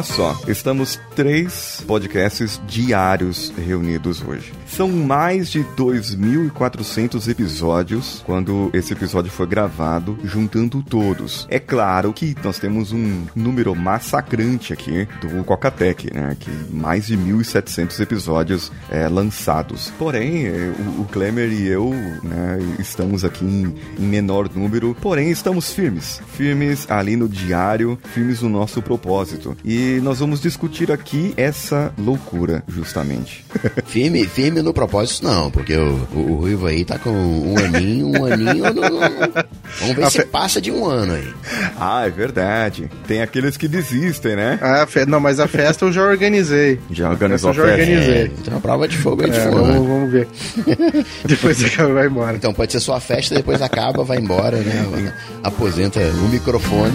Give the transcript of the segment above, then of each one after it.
olha só, estamos três podcasts diários reunidos hoje. São mais de 2.400 episódios quando esse episódio foi gravado, juntando todos. É claro que nós temos um número massacrante aqui do Cocatec, né? Que mais de 1.700 episódios é, lançados. Porém, é, o, o Klemer e eu né, estamos aqui em, em menor número, porém estamos firmes. Firmes ali no diário, firmes no nosso propósito. E nós vamos discutir aqui essa loucura, justamente. firme, firme no propósito, não, porque o, o, o Ruivo aí tá com um aninho, um aninho. Não, não, não. Vamos ver a se fe... passa de um ano aí. Ah, é verdade. Tem aqueles que desistem, né? Ah, fe... não, mas a festa eu já organizei. Já organizou a festa? Eu já organizei. É, então a prova de fogo é de é, fogo. Vamos, vamos ver. depois acaba vai embora. Então pode ser sua festa, depois acaba, vai embora, né? Aposenta o microfone.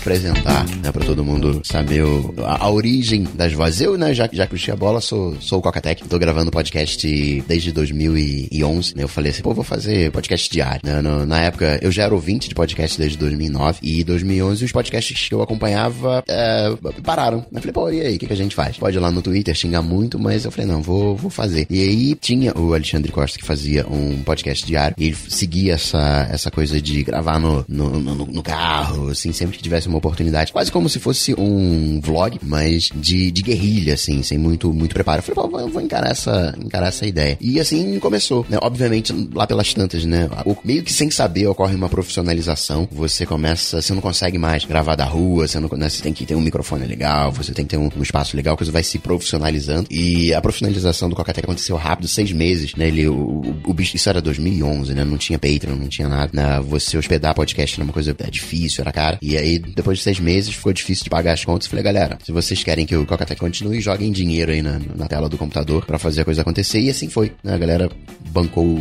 Apresentar, né, para todo mundo saber o, a, a, origem das vozes. Eu, né, já, já que a bola, sou, sou o Cocatec, tô gravando podcast desde 2011, né, eu falei assim, pô, vou fazer podcast diário, né, no, na época eu já era ouvinte de podcast desde 2009 e 2011 os podcasts que eu acompanhava é, pararam. Eu falei, pô, e aí, o que, que a gente faz? Pode ir lá no Twitter xingar muito, mas eu falei, não, vou, vou fazer. E aí tinha o Alexandre Costa que fazia um podcast diário e ele seguia essa, essa coisa de gravar no, no, no, no carro, assim, sempre que tivesse uma oportunidade. Quase como se fosse um vlog, mas de, de guerrilha, assim, sem muito, muito preparo. Eu falei, pô, vou encarar essa, encarar essa ideia. E assim começou, né? Obviamente, lá pelas tantas, né? Meio que sem saber ocorre uma profissionalização. Você começa, você não consegue mais gravar da rua, você, não, né, você tem que ter um microfone legal, você tem que ter um, um espaço legal, a coisa vai se profissionalizando. E a profissionalização do Cocatec aconteceu rápido, seis meses, né? Ele, o, o, o isso era 2011, né? Não tinha Patreon, não tinha nada. Né? Você hospedar podcast era uma coisa é, difícil, era cara. E aí, depois de seis meses, ficou difícil de pagar as contas. Falei, galera, se vocês querem que o Cocatec continue, joguem dinheiro aí na, na tela do computador para fazer a coisa acontecer. E assim foi. Né? A galera bancou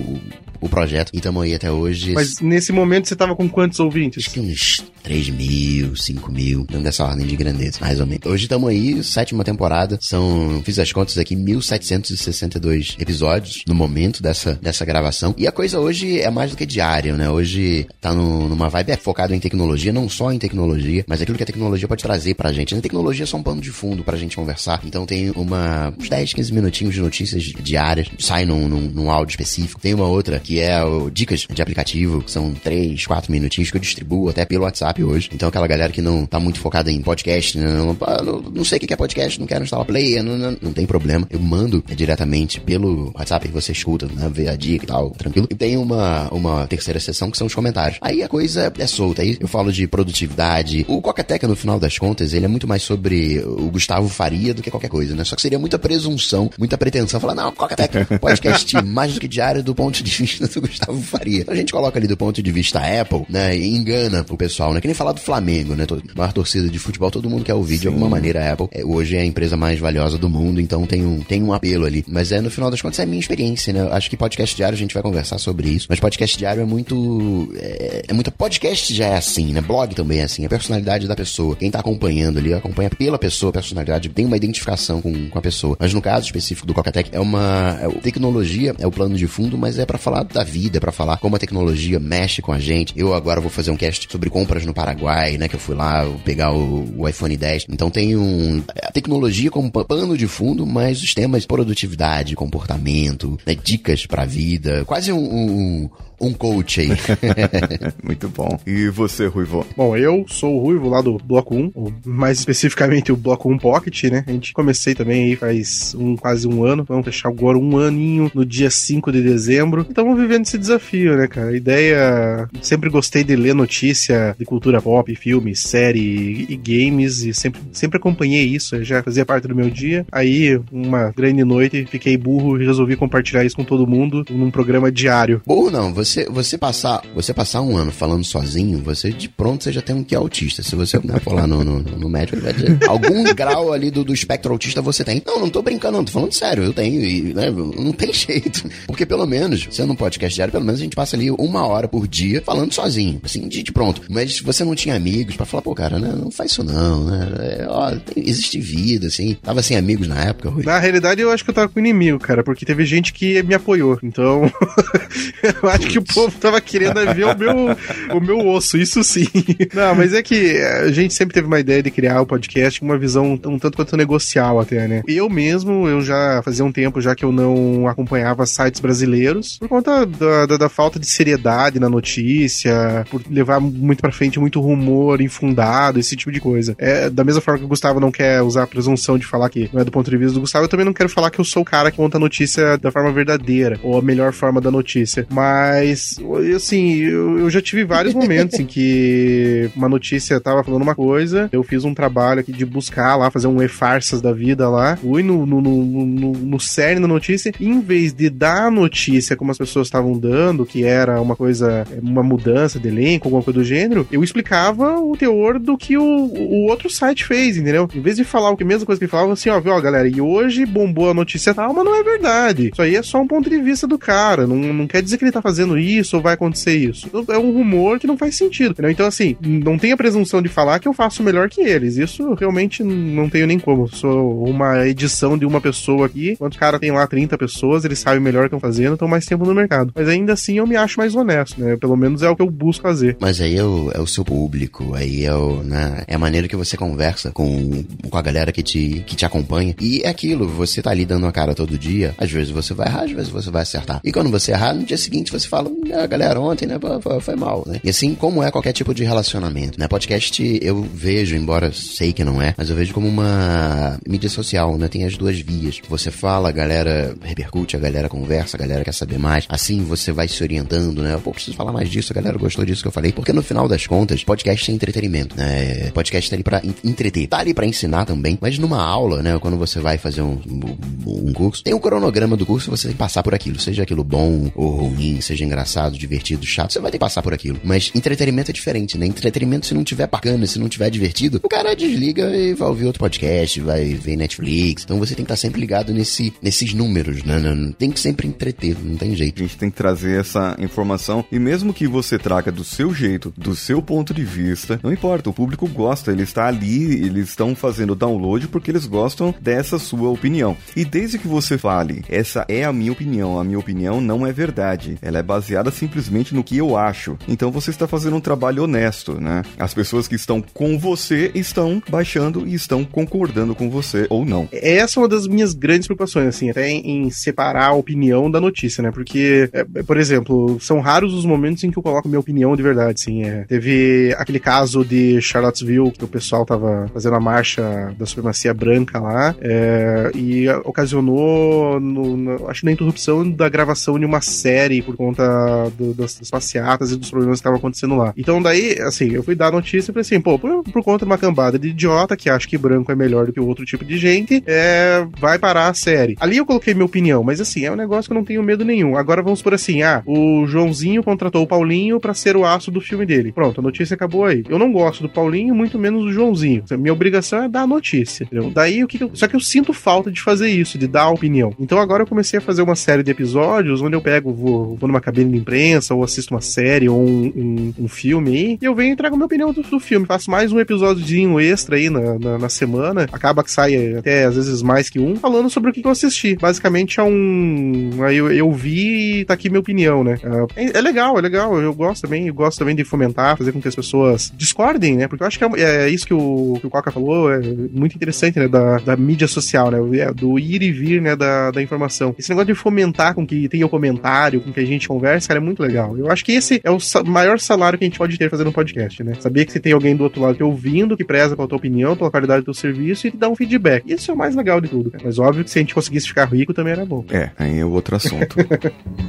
o, projeto e estamos aí até hoje. Mas nesse momento você tava com quantos ouvintes? Acho que uns 3 mil, 5 mil, não dessa ordem de grandeza, mais ou menos. Hoje estamos aí, sétima temporada, são, fiz as contas aqui, 1762 episódios no momento dessa, dessa gravação. E a coisa hoje é mais do que diária, né? Hoje tá no, numa vibe é, focada em tecnologia, não só em tecnologia, mas aquilo que a tecnologia pode trazer pra gente. A tecnologia é só um pano de fundo pra gente conversar. Então tem uma, uns 10, 15 minutinhos de notícias diárias, sai num, num, num áudio específico. Tem uma outra que é o, dicas de aplicativo, que são 3, 4 minutinhos que eu distribuo até pelo WhatsApp hoje. Então aquela galera que não tá muito focada em podcast, né, não, não, não sei o que é podcast, não quero instalar player, não, não, não tem problema. Eu mando diretamente pelo WhatsApp que você escuta, né, ver a dica e tal, tranquilo. E tem uma, uma terceira sessão que são os comentários. Aí a coisa é solta. Aí eu falo de produtividade. O Cocateca, no final das contas, ele é muito mais sobre o Gustavo Faria do que qualquer coisa, né? Só que seria muita presunção, muita pretensão. Falar, não, Cocateca, podcast mais do que diário do ponto de vista do Gustavo Faria. A gente coloca ali do ponto de vista Apple, né? E engana o pessoal, né? Que nem falar do Flamengo, né? A maior torcida de futebol, todo mundo quer ouvir Sim. de alguma maneira a Apple. É, hoje é a empresa mais valiosa do mundo, então tem um, tem um apelo ali. Mas é, no final das contas, é a minha experiência, né? Acho que podcast diário a gente vai conversar sobre isso. Mas podcast diário é muito. É, é muito. Podcast já é assim, né? Blog também é assim. A personalidade da pessoa. Quem tá acompanhando ali, acompanha pela pessoa, a personalidade, tem uma identificação com, com a pessoa. Mas no caso específico do Cocatec, é uma. É, tecnologia é o plano de fundo, mas é para falar da vida, pra falar como a tecnologia mexe com a gente. Eu agora vou fazer um cast sobre compras no Paraguai, né? Que eu fui lá pegar o, o iPhone 10. Então tem um. A tecnologia como pano de fundo, mas os temas produtividade, comportamento, né, dicas pra vida. Quase um, um um coach aí. Muito bom. E você, Ruivo? Bom, eu sou o Ruivo lá do Bloco 1, mais especificamente o Bloco 1 Pocket, né? A gente comecei também aí faz um, quase um ano. Vamos fechar agora um aninho no dia 5 de dezembro. Então vamos vivendo esse desafio, né, cara? A ideia. Sempre gostei de ler notícia de cultura pop, filmes, série e games, e sempre, sempre acompanhei isso, já fazia parte do meu dia. Aí, uma grande noite, fiquei burro e resolvi compartilhar isso com todo mundo num programa diário. Burro não, você, você, passar, você passar um ano falando sozinho, você de pronto você já tem um que é autista. Se você né, for lá no, no, no médico, vai dizer algum grau ali do, do espectro autista você tem. Não, não tô brincando, não, tô falando sério, eu tenho, e né, não tem jeito. Porque pelo menos, sendo um podcast diário, pelo menos a gente passa ali uma hora por dia falando sozinho, assim, de, de pronto. Mas você não tinha amigos para falar, pô, cara, né, não faz isso não, né? É, ó, tem, existe vida, assim. Tava sem amigos na época, Rui. Na realidade, eu acho que eu tava com inimigo, cara, porque teve gente que me apoiou. Então, eu acho que o povo tava querendo ver o meu, o meu osso, isso sim. Não, mas é que a gente sempre teve uma ideia de criar o podcast com uma visão um tanto quanto negocial até, né? Eu mesmo, eu já fazia um tempo já que eu não acompanhava sites brasileiros por conta da, da, da falta de seriedade na notícia, por levar muito pra frente muito rumor infundado, esse tipo de coisa. É, da mesma forma que o Gustavo não quer usar a presunção de falar que não é do ponto de vista do Gustavo, eu também não quero falar que eu sou o cara que conta a notícia da forma verdadeira, ou a melhor forma da notícia. Mas, assim, eu, eu já tive vários momentos em que uma notícia tava falando uma coisa, eu fiz um trabalho aqui de buscar lá, fazer um e-farsas da vida lá, fui no, no, no, no, no cerne da notícia, e em vez de dar a notícia como as pessoas estavam dando, que era uma coisa, uma mudança de elenco, alguma coisa do gênero, eu explicava o teor do que o, o outro site fez, entendeu? Em vez de falar o que a mesma coisa que ele falava, assim, ó, viu, ó, galera, e hoje bombou a notícia tal, mas não é verdade. Isso aí é só um ponto de vista do cara, não, não quer dizer que ele tá fazendo isso ou vai acontecer isso. É um rumor que não faz sentido, entendeu? Então, assim, não tem a presunção de falar que eu faço melhor que eles. Isso realmente não tenho nem como. Sou uma edição de uma pessoa aqui, enquanto o cara tem lá 30 pessoas, eles sabem melhor que estão fazendo, estão mais tempo no mercado. Mas ainda assim eu me acho mais honesto, né? Pelo menos é o que eu busco fazer. Mas aí é o, é o seu público, aí é, o, né, é a maneira que você conversa com, com a galera que te, que te acompanha. E é aquilo, você tá ali dando a cara todo dia, às vezes você vai errar, às vezes você vai acertar. E quando você errar, no dia seguinte você fala, ah, galera, ontem, né, foi, mal, né? E assim como é qualquer tipo de relacionamento, né? Podcast eu vejo, embora sei que não é, mas eu vejo como uma mídia social, né? Tem as duas vias. Você fala, a galera repercute, a galera conversa, a galera quer saber mais. Assim você vai se orientando, né? Pô, preciso falar mais disso, a galera gostou disso que eu falei. Porque no final das contas, podcast é entretenimento, né? Podcast tá ali pra entreter. Tá ali pra ensinar também. Mas numa aula, né? Quando você vai fazer um, um, curso, tem um cronograma do curso, você tem que passar por aquilo. Seja aquilo bom ou ruim, seja engraçado, divertido, chato, você vai ter que passar por aquilo. Mas entretenimento é diferente, né? Entretenimento, se não tiver bacana, se não tiver divertido, o cara desliga e vai ouvir outro podcast, vai ver Netflix. Então você tem que estar sempre ligado nesse, nesses números, né? Tem que sempre entreter, não tem jeito. Gente tem que trazer essa informação e mesmo que você traga do seu jeito, do seu ponto de vista, não importa, o público gosta, ele está ali, eles estão fazendo download porque eles gostam dessa sua opinião. E desde que você fale, essa é a minha opinião, a minha opinião não é verdade, ela é baseada simplesmente no que eu acho. Então você está fazendo um trabalho honesto, né? As pessoas que estão com você estão baixando e estão concordando com você ou não. Essa é uma das minhas grandes preocupações, assim, até em separar a opinião da notícia, né? Porque, é, por exemplo, são raros os momentos em que eu coloco minha opinião de verdade, sim. É. Teve aquele caso de Charlottesville, que o pessoal tava fazendo a marcha da supremacia branca lá, é, e ocasionou, no, no, acho na interrupção da gravação de uma série por conta do, das, das passeatas e dos problemas que estavam acontecendo lá. Então daí, assim, eu fui dar a notícia e falei assim, pô, por, por, conta de uma cambada de idiota que acha que branco é melhor do que o outro tipo de gente, é, vai parar a série. Ali eu coloquei minha opinião, mas assim, é um negócio que eu não tenho medo nenhum. Agora vamos por assim, ah, o Joãozinho contratou o Paulinho para ser o aço do filme dele. Pronto, a notícia acabou aí. Eu não gosto do Paulinho, muito menos do Joãozinho. Minha obrigação é dar a notícia. Entendeu? Daí o que, que eu... Só que eu sinto falta de fazer isso, de dar a opinião. Então agora eu comecei a fazer uma série de episódios onde eu pego, vou, vou numa cabine de imprensa, ou assisto uma série, ou um, um, um filme aí, e eu venho e trago a minha opinião do, do filme. Faço mais um episódiozinho extra aí na, na, na, semana. Acaba que sai até às vezes mais que um, falando sobre o que, que eu assisti. Basicamente é um. Aí eu, eu vi tá aqui minha opinião, né? É, é, legal, é legal. Eu gosto também, eu gosto também de fomentar, fazer com que as pessoas discordem, né? Porque eu acho que é, é isso que o, que o Coca falou, é muito interessante, né? Da, da mídia social, né? É, do ir e vir, né? Da, da informação. Esse negócio de fomentar com que tenha o um comentário, com que a gente converse, cara, é muito legal. Eu acho que esse é o maior salário que a gente pode ter fazendo um podcast, né? Saber que você tem alguém do outro lado te ouvindo, que preza pela tua opinião, pela qualidade do teu serviço e te dá um feedback. Isso é o mais legal de tudo, cara. Mas óbvio que se a gente conseguisse ficar rico também era bom. É, aí é outro assunto.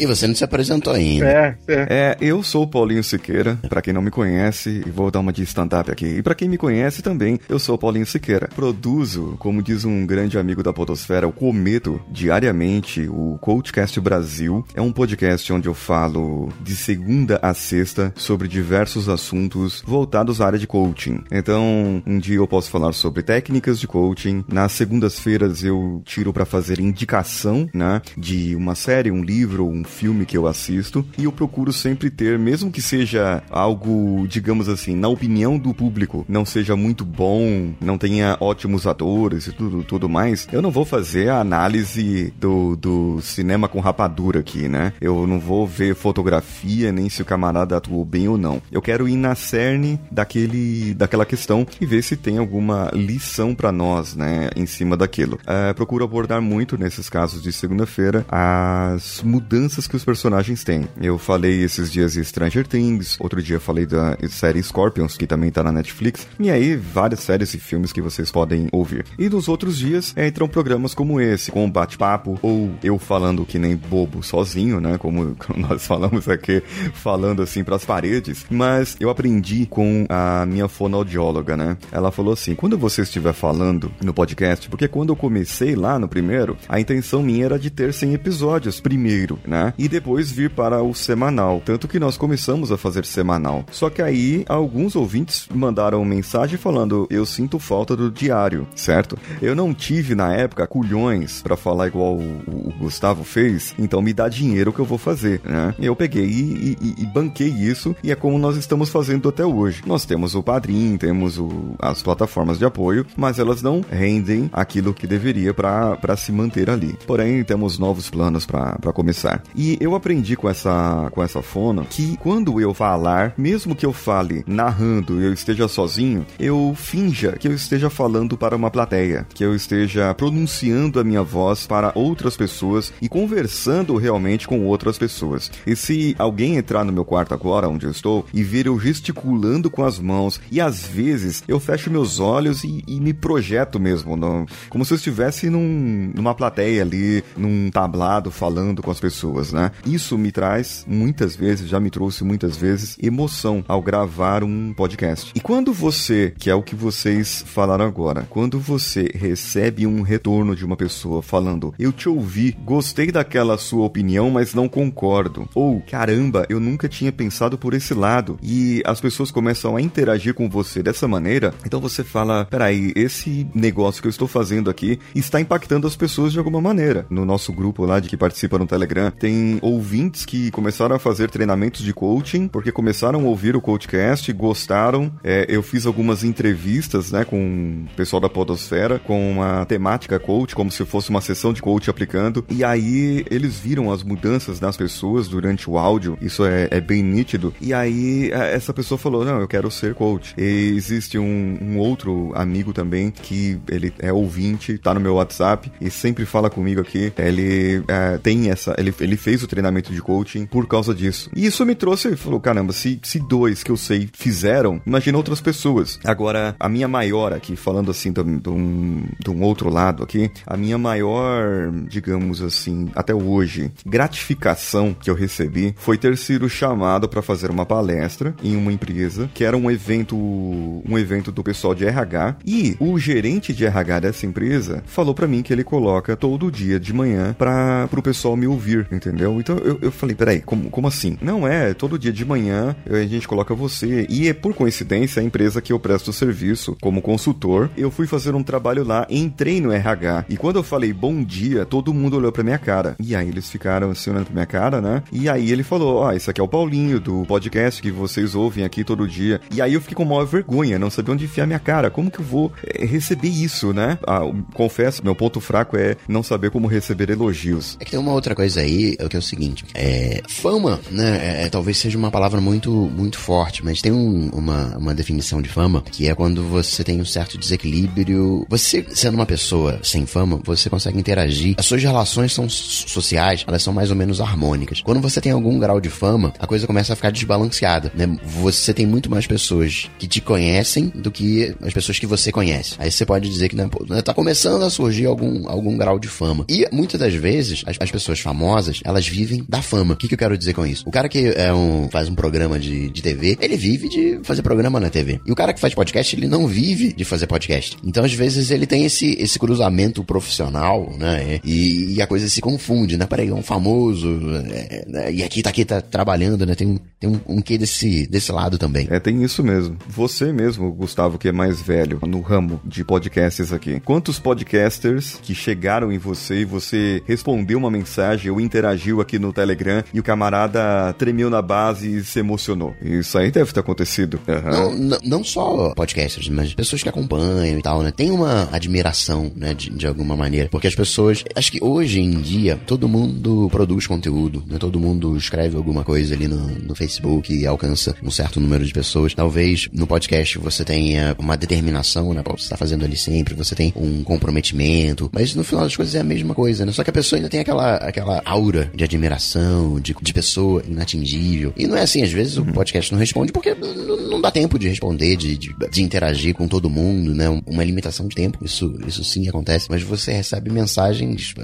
E você não se apresentou ainda. É, é. É, eu sou o Paulinho Siqueira, pra quem não me conhece, e vou dar uma de stand-up aqui. E pra quem me conhece também, eu sou o Paulinho Siqueira. Produzo, como diz um grande amigo da podosfera, o Cometo, diariamente, o Coachcast Brasil. É um podcast onde eu falo de segunda a sexta sobre diversos assuntos voltados à área de coaching. Então, um dia eu posso falar sobre técnicas de coaching. Nas segundas-feiras eu tiro pra fazer indicação, né, de uma série, um livro, um filme que eu assisto. E eu procuro sempre ter, mesmo que seja algo, digamos assim, na opinião do público, não seja muito bom, não tenha ótimos atores e tudo, tudo mais, eu não vou fazer a análise do, do cinema com rapadura aqui, né? Eu não vou ver fotografia, nem se o camarada atuou bem ou não. Eu quero ir na cerne daquele, daquela questão e ver se tem alguma lição para nós, né, em cima daquilo. É, procuro abordar muito nesses casos de segunda-feira as mudanças que os personagens têm. Eu falei esses dias de Stranger Things, outro dia falei da série Scorpions, que também tá na Netflix, e aí várias séries e filmes que vocês podem ouvir. E nos outros dias entram programas como esse, com bate-papo, ou eu falando que nem bobo sozinho, né, como nós falamos aqui, falando assim pras paredes, mas eu aprendi com a minha fonoaudióloga, né, ela falou assim, quando você estiver falando no podcast, porque quando eu comecei lá no primeiro, a intenção minha era de ter 100 episódios primeiro, né, e depois vir para o semanal, tanto que nós começamos a fazer semanal. Só que aí alguns ouvintes mandaram mensagem falando: "Eu sinto falta do diário", certo? Eu não tive na época culhões para falar igual o, o, Gustavo fez, então me dá dinheiro que eu vou fazer, né? Eu peguei e, e, e, banquei isso e é como nós estamos fazendo até hoje. Nós temos o Padrim, temos o, as plataformas de apoio, mas elas não rendem aquilo que deveria para se manter ali. Porém, temos novos planos para começar. E eu aprendi com essa com essa fono que quando eu falar, mesmo que eu fale narrando, eu esteja sozinho, eu finja que eu esteja falando para uma plateia, que eu esteja pronunciando a minha voz para outras pessoas e conversando realmente com outras pessoas. E se alguém entrar no meu quarto agora, onde eu estou, e ver eu gesticulando com as mãos, e às vezes eu fecho meus olhos e, e me projeto mesmo, no, como se eu estivesse num, numa plateia ali, num tablado, falando com as pessoas, né? Isso me traz muitas vezes, já me trouxe muitas vezes, emoção ao gravar um podcast. E quando você, que é o que vocês falaram agora, quando você recebe um retorno de uma pessoa falando, eu te ouvi, gostei daquela sua opinião, mas não concordo. Ou, caramba, eu nunca tinha pensado por esse lado. E as pessoas começam a interagir com você dessa maneira, então você fala, peraí, esse negócio que eu estou fazendo aqui está impactando as pessoas de alguma maneira. No nosso grupo lá de que participa no Telegram, tem ouvintes que começaram a fazer treinamentos de coaching, porque começaram a ouvir o Coachcast, gostaram. É, eu fiz algumas entrevistas, né, com o pessoal da Podosfera, com uma temática coach, como se fosse uma sessão de coach aplicando. E aí eles viram as mudanças nas pessoas durante o áudio, isso é, é bem nítido. E aí é, essa pessoa falou: Não, eu quero ser coach. E existe um, um outro amigo também que ele é ouvinte, tá no meu WhatsApp e sempre fala comigo aqui. Ele é, tem essa. Ele, ele fez o treinamento de coaching por causa disso. E isso me trouxe, falou: caramba, se, se dois que eu sei fizeram, imagina outras pessoas. Agora, a minha maior aqui, falando assim de um, de um outro lado aqui, a minha maior, digamos assim, até hoje, gratificação que eu recebi foi ter sido chamado para fazer uma palestra em uma empresa que era um evento, um evento do pessoal de RH e o gerente de RH dessa empresa falou para mim que ele coloca todo dia de manhã para o pessoal me ouvir, entendeu? Então eu, eu falei, peraí, como, como assim? Não é, todo dia de manhã a gente coloca você e é por coincidência a empresa que eu presto serviço como consultor, eu fui fazer um trabalho lá, entrei no RH e quando eu falei bom dia, todo mundo olhou pra minha cara. E aí eles ficaram assim olhando pra minha cara, né? E aí ele falou: Ó, oh, esse aqui é o Paulinho do podcast que vocês ouvem aqui todo dia. E aí eu fiquei com maior vergonha, não sabia onde enfiar minha cara. Como que eu vou é, receber isso, né? Ah, confesso, meu ponto fraco é não saber como receber elogios. É que tem uma outra coisa aí, é que é o seguinte: é, fama, né? É, é, talvez seja uma palavra muito, muito forte, mas tem um, uma, uma definição de fama que é quando você tem um certo desequilíbrio. Você, sendo uma pessoa sem fama, você consegue interagir. As suas relações são sociais, elas são mais ou menos harmônicas. Quando você tem algum grau de fama, a coisa começa a ficar desbalanceada, né? Você tem muito mais pessoas que te conhecem do que as pessoas que você conhece. Aí você pode dizer que né, tá começando a surgir algum, algum grau de fama. E muitas das vezes, as, as pessoas famosas, elas vivem da fama. O que, que eu quero dizer com isso? O cara que é um, faz um programa de, de TV, ele vive de fazer programa na TV. E o cara que faz podcast, ele não vive de fazer podcast. Então, às vezes, ele tem esse, esse cruzamento profissional, né? E, e a coisa se confunde, né? Peraí, é um famoso, é, é, e aqui tá aqui, tá trabalhando, né? Tem um, tem um, um quê desse, desse lado também. É, tem isso mesmo. Você mesmo, Gustavo, que é mais velho no ramo de podcasts aqui. Quantos podcasters que chegaram em você e você respondeu uma mensagem ou interagiu aqui no Telegram e o camarada tremeu na base e se emocionou? Isso aí deve ter acontecido. Uhum. Não, não, não, só podcasters, mas pessoas que acompanham e tal, né? Tem uma admiração, né, de, de alguma maneira. Porque as pessoas. Acho que hoje em dia todo mundo produz conteúdo, né? Todo mundo escreve alguma coisa ali no, no Facebook e alcança um certo número de pessoas. Talvez no podcast você tenha uma determinação, né? Você tá fazendo ali sempre, você tem um comprometimento. Mas no final das coisas é a mesma coisa, né? Só que a pessoa ainda tem aquela, aquela aura de admiração, de, de pessoa inatingível. E não é assim, às vezes o podcast não responde porque não, dá tempo de responder, de, de, de, interagir com todo mundo, né? Uma limitação de tempo. Isso, isso sim acontece. Mas você recebe mensagens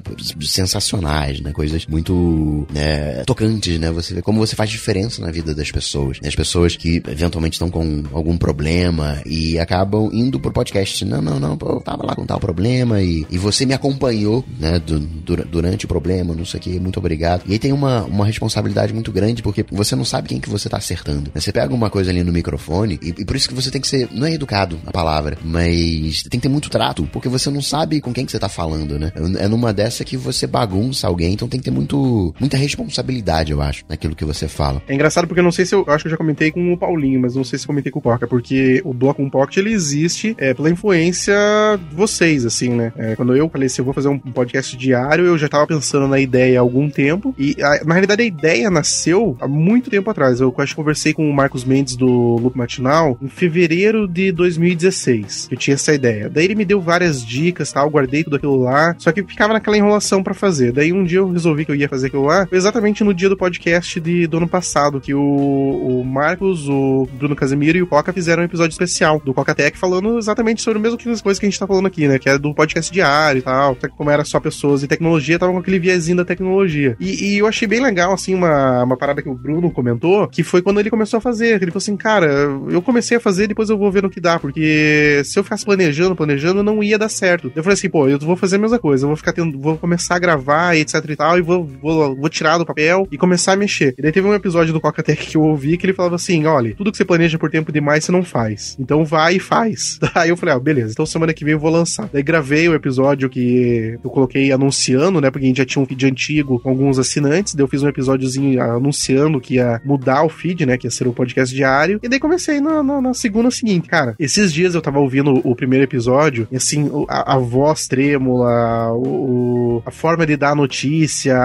sensacionais, né? Coisas muito né, tocantes, né? Você vê como você faz diferença na vida das pessoas. Né? As pessoas que eventualmente estão com algum problema e acabam indo pro podcast. Não, não, não, eu tava lá com tal problema e, e você me acompanhou, né? Du, durante o problema, não sei o que, muito obrigado. E aí tem uma, uma responsabilidade muito grande porque você não sabe quem que você tá acertando. Né? Você pega uma coisa ali no microfone e, e por isso que você tem que ser, não é educado a palavra, mas tem que ter muito trato, porque você não sabe com quem que você tá falando, né? É numa dessa que você bagunça alguém, então tem que ter muito, muita responsabilidade, eu acho, naquilo que você fala. É engraçado porque eu não sei se eu, eu acho que eu já comentei com o Paulinho, mas não sei se comentei com o Coca, porque o Bloco um Pocket ele existe é, pela influência de vocês, assim, né? É, quando eu falei assim, eu vou fazer um podcast diário, eu já tava pensando na ideia há algum tempo, e a, na realidade a ideia nasceu há muito tempo atrás. Eu acho que conversei com o Marcos Mendes do Loop Matinal em fevereiro de 2016. Eu tinha essa ideia. Daí ele me deu várias dicas, tal, guardei tudo aquilo lá, só que ficava naquela enrolação para fazer. Daí um dia eu resolvi que eu ia fazer aquilo lá, foi exatamente no dia do podcast de, do ano passado, que o, o Marcos, o Bruno Casemiro e o Coca fizeram um episódio especial do Coca Tech falando exatamente sobre o mesmo que as coisas que a gente tá falando aqui, né? Que é do podcast diário e tal. Como era só pessoas e tecnologia, tava com aquele viezinho da tecnologia. E, e, eu achei bem legal, assim, uma, uma parada que o Bruno comentou, que foi quando ele começou a fazer. Ele falou assim, cara, eu comecei a fazer, depois eu vou ver no que dá, porque se eu ficasse planejando, planejando, não ia dar certo. Eu falei assim, pô, eu vou fazer a mesma coisa, eu vou ficar tendo, vou começar a gravar, etc e tal, e vou, vou, vou tirar do papel e começar a mexer. E daí teve um episódio do Coca Tech que eu ouvi que ele falava assim, olha, tudo que você planeja por tempo demais, você não faz. Então vai e faz. Aí eu falei, ah, beleza, então semana que vem eu vou lançar. Daí gravei o episódio que eu coloquei anunciando, né, porque a gente já tinha um feed antigo com alguns assinantes, daí eu fiz um episódiozinho anunciando que ia mudar o feed, né, que ia ser um podcast diário, e daí comecei na, na, na segunda seguinte, cara, esses dias eu tava ouvindo o, o primeiro episódio, e assim, a, a voz trêmula, o, a forma de dar notícia,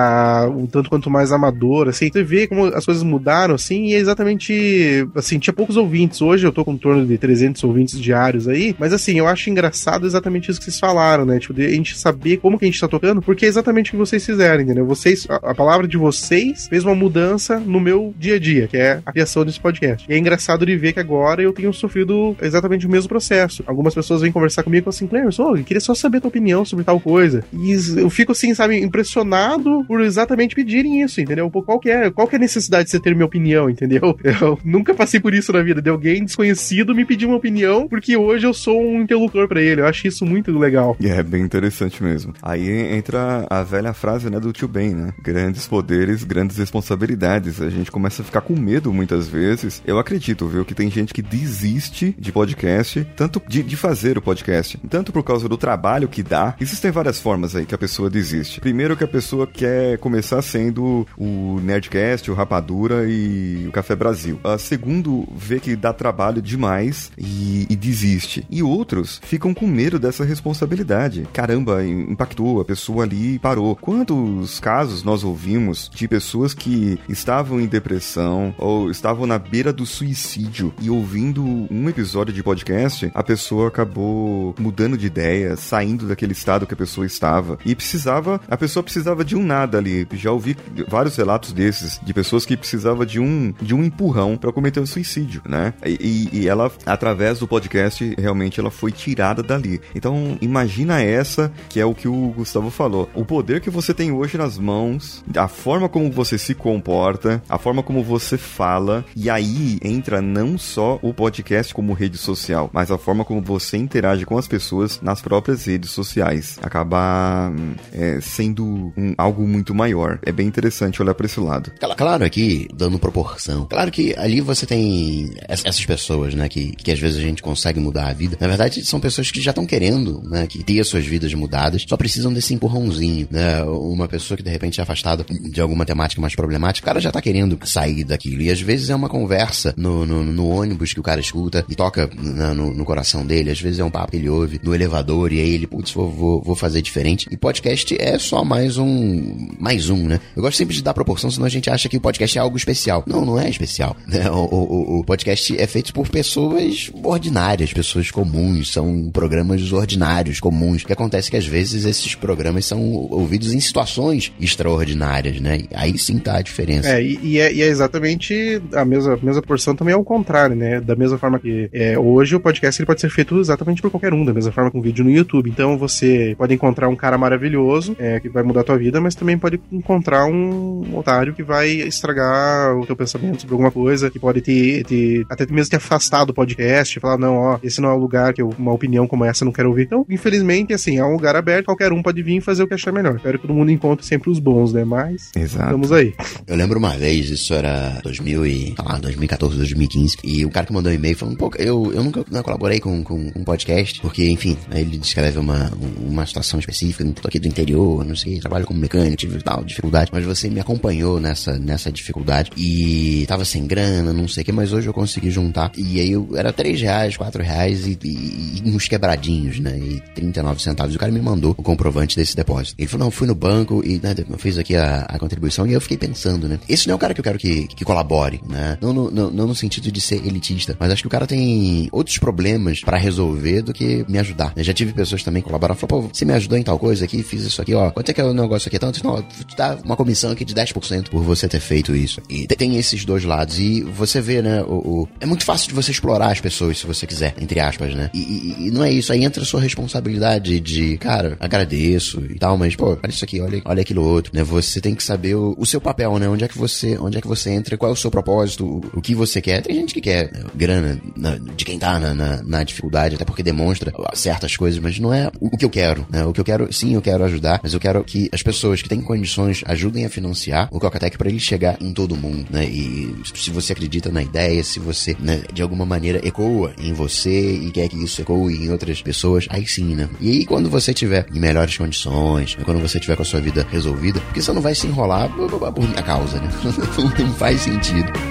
um tanto quanto mais amador, assim, tu vê como as coisas mudaram, assim, e é exatamente, assim, tinha poucos ouvintes, hoje eu tô com em torno de 300 ouvintes diários aí, mas assim, eu acho engraçado exatamente isso que vocês falaram, né, tipo, de a gente saber como que a gente tá tocando, porque é exatamente o que vocês fizeram, entendeu? Vocês, a, a palavra de vocês fez uma mudança no meu dia a dia, que é a criação desse podcast. E é engraçado de ver que agora eu tenho sofrido exatamente o mesmo processo. Algumas pessoas vêm conversar comigo assim, Clemens, oh, eu queria só saber tua opinião sobre tal coisa. E eu fico assim, sabe, impressionado por exatamente pedirem isso, entendeu? Pô, qual que é, qual que é a necessidade de você ter minha opinião, entendeu? Eu nunca passei por isso na vida, de alguém desconhecido me pedir uma opinião, porque hoje eu sou um interlocutor para ele. Eu acho isso muito legal. E é bem interessante mesmo. Aí entra a velha frase, né, do tio Ben, né? Grandes poderes, grandes responsabilidades. A gente começa a ficar com medo muitas vezes. Eu acredito, viu, que tem gente que desiste de podcast, tanto de, de fazer o podcast, tanto por causa do trabalho que dá. Existem várias formas aí que a pessoa desiste. Primeiro que a pessoa quer começar sendo o Nerdcast, o Rapadura e o Café Brasil. A segundo, vê que dá trabalho demais e, e desiste. E outros ficam com medo dessa responsabilidade. Caramba, impactou, a pessoa ali parou. Quantos casos nós ouvimos de pessoas que estavam em depressão ou estavam na beira do suicídio e ouvindo um episódio de podcast, a pessoa acabou mudando de ideia, saindo daquele estado que a pessoa estava e precisava, a pessoa precisava de um nada ali. Já ouvi vários relatos desses de pessoas que precisavam de um, de um empurrão para cometer um suicídio, né? E, e, ela, através do podcast, realmente ela foi tirada dali. Então, imagina essa, que é o que o Gustavo falou. O poder que você tem hoje nas mãos, a forma como você se comporta, a forma como você fala, e aí entra não só o podcast como rede social, mas a forma como você interage com as pessoas nas próprias redes sociais. Acabar é, sendo um, algo muito maior. É bem interessante olhar para esse lado. Claro, aqui, dando proporção. Claro que ali você tem essas pessoas, né, que, que às vezes a gente consegue mudar a vida. Na verdade, são pessoas que já estão querendo, né, que ter as suas vidas mudadas, só precisam desse empurrãozinho, né? Uma pessoa que de repente afastada de alguma temática mais problemática, o cara já tá querendo sair daquilo. E às vezes é uma conversa no, no, no ônibus que o cara escuta e toca no, no, coração dele. Às vezes é um papo que ele ouve no elevador e aí ele, putz, vou, vou, vou fazer diferente. E podcast é só mais um. Mais um, né? Eu gosto sempre de dar proporção, senão a gente acha que o podcast é algo especial. Não, não é especial. Né? O, o, o podcast é feito por pessoas ordinárias, pessoas comuns. São programas ordinários, comuns. O que acontece é que às vezes esses programas são ouvidos em situações extraordinárias, né? Aí sim tá a diferença. É, e, e, é, e é, exatamente a mesma, mesma porção também é o contrário, né? Da mesma forma que é, hoje o podcast ele pode ser feito exatamente por qualquer um, da mesma forma com vídeo no YouTube. Então você pode encontrar um cara maravilhoso é, que vai mudar a tua vida, mas também pode encontrar um otário que vai estragar o teu pensamento sobre alguma coisa, que pode te, te até mesmo te afastar do podcast, falar, não, ó, esse não é o lugar que eu, uma opinião como essa eu não quero ouvir. Então, infelizmente, assim, é um lugar aberto, qualquer um pode vir e fazer o que achar melhor. Espero que todo mundo encontre sempre os bons, né? Mas Exato. estamos aí. Eu lembro uma vez, isso era 2000 e, lá, 2014, 2015, e o cara que mandou um e-mail falando, pô, eu, eu nunca não colaborei com, com um podcast, porque, enfim, ele descreve uma, uma situação específica, tô aqui do interior, não sei, trabalho como mecânico, tive tal dificuldade, mas você me acompanhou nessa, nessa dificuldade e tava sem grana, não sei o que, mas hoje eu consegui juntar, e aí eu, era 3 reais, 4 reais e, e, e uns quebradinhos, né, e 39 centavos, e o cara me mandou o comprovante desse depósito. Ele falou, não, fui no banco e, né, fiz aqui a, a contribuição e eu fiquei pensando, né, esse não é o cara que eu quero que, que colabore, né, não no, não, não no sentido de ser elitista, mas acho que o cara tem outros problemas para resolver do que me ajudar. Eu já tive pessoas também que colaboraram, falaram, pô, você me ajudou em tal coisa aqui, fiz isso aqui, ó, quanto é que é o negócio aqui? Tanto, não, tu dá uma comissão aqui de 10% por você ter feito isso. E tem esses dois lados. E você vê, né, o, o, é muito fácil de você explorar as pessoas se você quiser, entre aspas, né? E, e, e, não é isso, aí entra a sua responsabilidade de, cara, agradeço e tal, mas, pô, olha isso aqui, olha, olha aquilo outro, né? Você tem que saber o, o seu papel, né? Onde é que você, onde é que você entra, qual é o seu propósito, o, o que você quer. Tem gente que quer né, grana na, de quem tá na, na, na, dificuldade, até porque demonstra certas coisas, mas não é o, o que eu quero, né? O que eu quero, sim, eu quero ajudar, mas eu quero que as pessoas que têm condições ajudem a financiar o Cocatec para ele chegar em todo mundo, né? E se você acredita na ideia, se você, né, de alguma maneira ecoa em você e quer que isso ecoe em outras pessoas, aí sim, né? E aí quando você tiver em melhores condições, né? quando você tiver com a sua vida resolvida, porque você não vai se enrolar por minha causa, né? não faz sentido.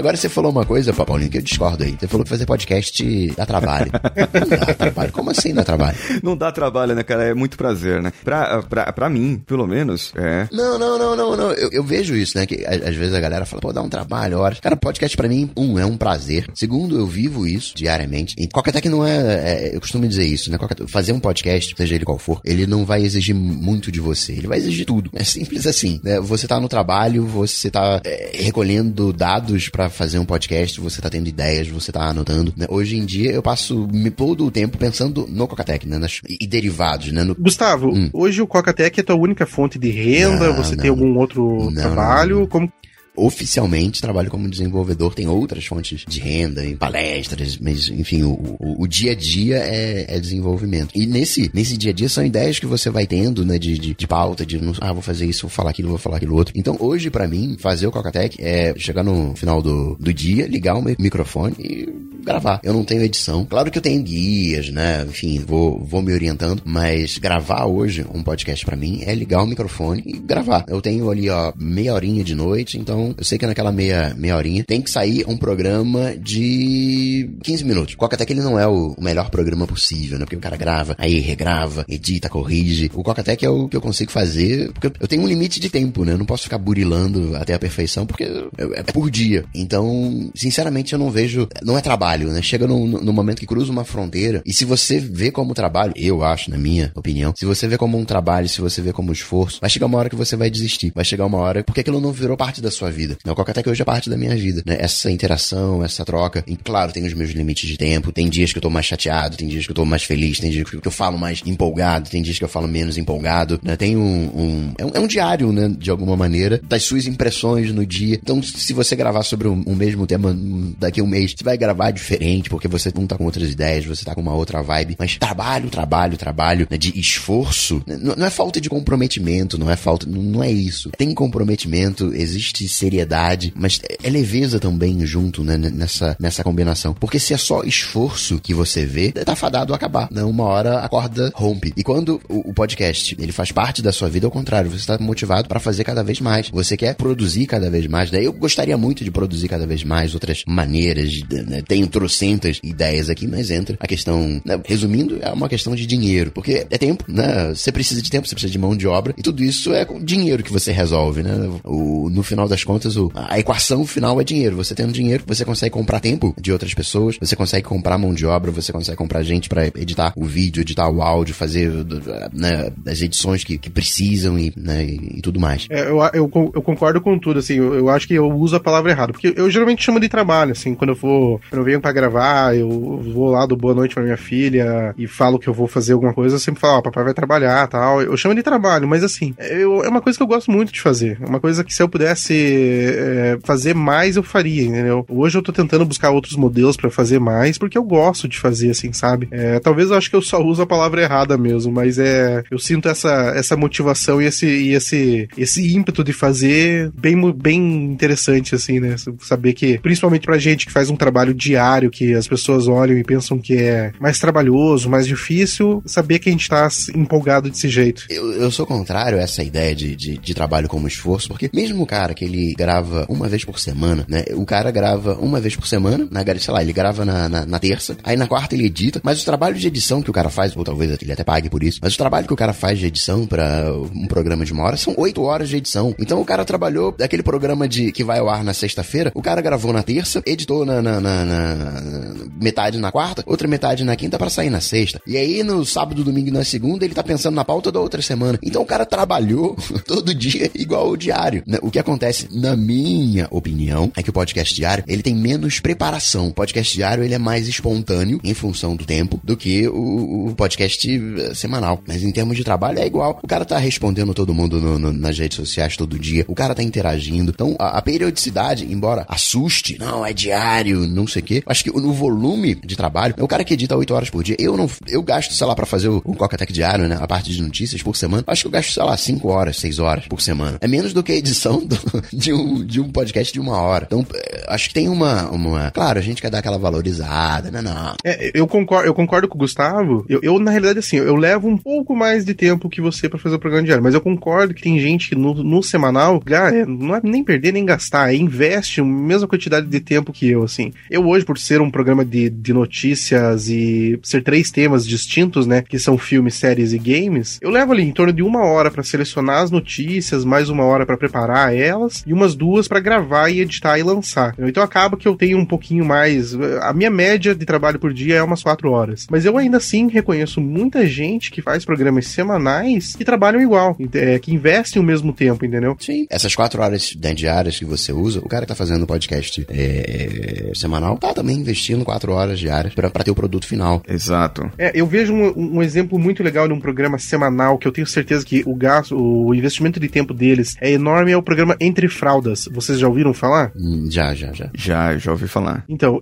Agora você falou uma coisa, Paulinho, que eu discordo aí. Você falou que fazer podcast dá trabalho. não dá trabalho. Como assim dá trabalho? Não dá trabalho, né, cara? É muito prazer, né? Pra, pra, pra mim, pelo menos, é. Não, não, não, não, não. Eu, eu vejo isso, né? Que às vezes a galera fala, pô, dá um trabalho, horas. Cara, podcast pra mim, um, é um prazer. Segundo, eu vivo isso diariamente. E qualquer até que não é, é, Eu costumo dizer isso, né? Fazer um podcast, seja ele qual for, ele não vai exigir muito de você. Ele vai exigir tudo. É simples assim. Né? Você tá no trabalho, você tá é, recolhendo dados pra fazer um podcast, você tá tendo ideias, você tá anotando. Né? Hoje em dia eu passo todo o tempo pensando no Cocatec, né? Nas, e, derivados, né? No... Gustavo, hum. hoje o Cocatec é tua única fonte de renda? Não, você não. tem algum outro não, trabalho? Como oficialmente trabalho como desenvolvedor, tem outras fontes de renda, em palestras, mas enfim, o, o, o dia a dia é, é, desenvolvimento. E nesse, nesse dia a dia são ideias que você vai tendo, né, de, de, de pauta, de ah, vou fazer isso, vou falar aquilo, vou falar aquilo outro. Então hoje, para mim, fazer o Cocatec é chegar no final do, do dia, ligar o microfone e gravar. Eu não tenho edição. Claro que eu tenho guias, né? Enfim, vou, vou me orientando, mas gravar hoje um podcast para mim é ligar o microfone e gravar. Eu tenho ali, ó, meia horinha de noite, então eu sei que naquela meia, meia horinha tem que sair um programa de 15 minutos. Coca que ele não é o melhor programa possível, né? Porque o cara grava, aí regrava, edita, corrige. O Coca até que é o que eu consigo fazer, porque eu tenho um limite de tempo, né? Eu não posso ficar burilando até a perfeição, porque é, é por dia. Então, sinceramente, eu não vejo. Não é trabalho, né? Chega no, no momento que cruza uma fronteira, e se você vê como trabalho, eu acho, na minha opinião, se você vê como um trabalho, se você vê como esforço, vai chegar uma hora que você vai desistir. Vai chegar uma hora, porque aquilo não virou parte da sua vida. Né? O Coca até que hoje é parte da minha vida, né? Essa interação, essa troca. E, claro, tem os meus limites de tempo, tem dias que eu tô mais chateado, tem dias que eu tô mais feliz, tem dias que eu falo mais empolgado, tem dias que eu falo menos empolgado, né? Tem um, um, é um, é um diário, né? De alguma maneira, das suas impressões no dia. Então, se você gravar sobre o um, um mesmo tema daqui a um mês, você vai gravar diferente, porque você não tá com outras ideias, você tá com uma outra vibe. Mas trabalho, trabalho, trabalho, né? De esforço, né? não, não é falta de comprometimento, não é falta, não é isso. Tem comprometimento, existe seriedade, mas é leveza também junto, né? Nessa, nessa combinação. Porque se é só esforço que você vê, tá fadado a acabar, né? Uma hora a corda rompe. E quando o, o podcast, ele faz parte da sua vida, ao contrário, você está motivado para fazer cada vez mais. Você quer produzir cada vez mais. Daí eu gostaria muito de produzir cada vez mais outras maneiras. Né? Tenho trocentas ideias aqui, mas entra a questão. Né? Resumindo, é uma questão de dinheiro. Porque é tempo, né? Você precisa de tempo, você precisa de mão de obra. E tudo isso é com dinheiro que você resolve, né? O, no final das contas, o, a equação final é dinheiro. Você tendo dinheiro, você consegue comprar tempo de outras pessoas, você consegue comprar mão de obra, você consegue comprar gente para editar o vídeo, editar o áudio, fazer né, as edições que, que precisam e, né, e tudo mais. É, eu, eu, eu, concordo com tudo, assim, eu, eu, acho que eu uso a palavra errada, porque eu geralmente chamo de trabalho, assim, quando eu vou, quando eu venho pra gravar, eu vou lá do boa noite pra minha filha e falo que eu vou fazer alguma coisa, eu sempre falo, ó, papai vai trabalhar tal, eu chamo de trabalho, mas assim, eu, é uma coisa que eu gosto muito de fazer, é uma coisa que se eu pudesse é, fazer mais, eu faria, entendeu? Hoje eu tô tentando buscar outros modelos para fazer mais, porque eu gosto de fazer, assim, sabe? É, talvez eu acho que eu só uso a palavra errada mesmo, mas é, eu sinto essa, essa motivação e esse, e esse, esse ímpeto de fazer bem, bem interessante, assim, né? Saber que, principalmente pra gente que faz um trabalho diário, que as pessoas olham e pensam que é mais trabalhoso, mais difícil, saber que a gente tá empolgado desse jeito. Eu, eu sou contrário a essa ideia de, de, de trabalho como esforço, porque mesmo o cara que ele grava uma vez por semana, né? O cara grava uma vez por semana, na, sei lá, ele grava na, na, na terça, aí na quarta ele edita, mas o trabalho de edição que o cara faz, ou talvez ele até pague por isso, mas o trabalho que o cara faz de edição para um programa de uma hora são oito horas de edição. Então o cara trabalhou daquele programa de que vai ao ar na sexta-feira, o cara gravou na terça, editou na, na, na, na metade na quarta, outra metade na quinta para sair na sexta. E aí no sábado, domingo e na segunda ele tá pensando na pauta da outra semana. Então o cara trabalhou todo dia igual o diário. Né? O que acontece, na minha opinião, é que o podcast diário ele tem menos preparação. O podcast diário ele é mais espontâneo em função do tempo do que o, o podcast eh, semanal. Mas em termos de trabalho é igual. O cara tá respondendo todo mundo no, no, nas redes sociais todo dia. O cara tá interagindo. Então, a, a, periodicidade, embora assuste, não, é diário, não sei o quê. Acho que no volume de trabalho, é o cara que edita 8 horas por dia. Eu não, eu gasto, sei lá, para fazer o, o Coca-Tech diário, né? A parte de notícias por semana. Acho que eu gasto, sei lá, 5 horas, 6 horas por semana. É menos do que a edição do, de, um, de um podcast de uma hora. Então, é, acho que tem uma, uma. Claro, a gente quer dar aquela valorizada, né? Não. É, eu concordo, eu concordo com o Gustavo. Eu, eu, na realidade, assim, eu levo um pouco mais de tempo que você para fazer o programa diário, mas eu concordo que tem gente que no, no semanal, ah, é, não é nem perder nem gastar, é investe a mesma quantidade de tempo que eu, assim. Eu hoje, por ser um programa de, de notícias e ser três temas distintos, né, que são filmes, séries e games, eu levo ali em torno de uma hora para selecionar as notícias, mais uma hora para preparar elas e umas duas para gravar e editar e lançar. Então acaba que eu tenho um pouquinho mais. A minha média de trabalho por dia é umas quatro horas. Mas eu ainda assim reconheço muita gente que faz programas semanais que trabalham igual, é, que investem o mesmo tempo, entendeu? Sim. Essas quatro horas diárias que você usa, o cara que tá fazendo podcast é, semanal tá também investindo quatro horas diárias para ter o produto final. Exato. É, eu vejo um, um, exemplo muito legal de um programa semanal que eu tenho certeza que o gasto, o investimento de tempo deles é enorme, é o programa Entre Fraldas. Vocês já ouviram falar? Hum, já, já, já. Já, já ouvi falar. Então,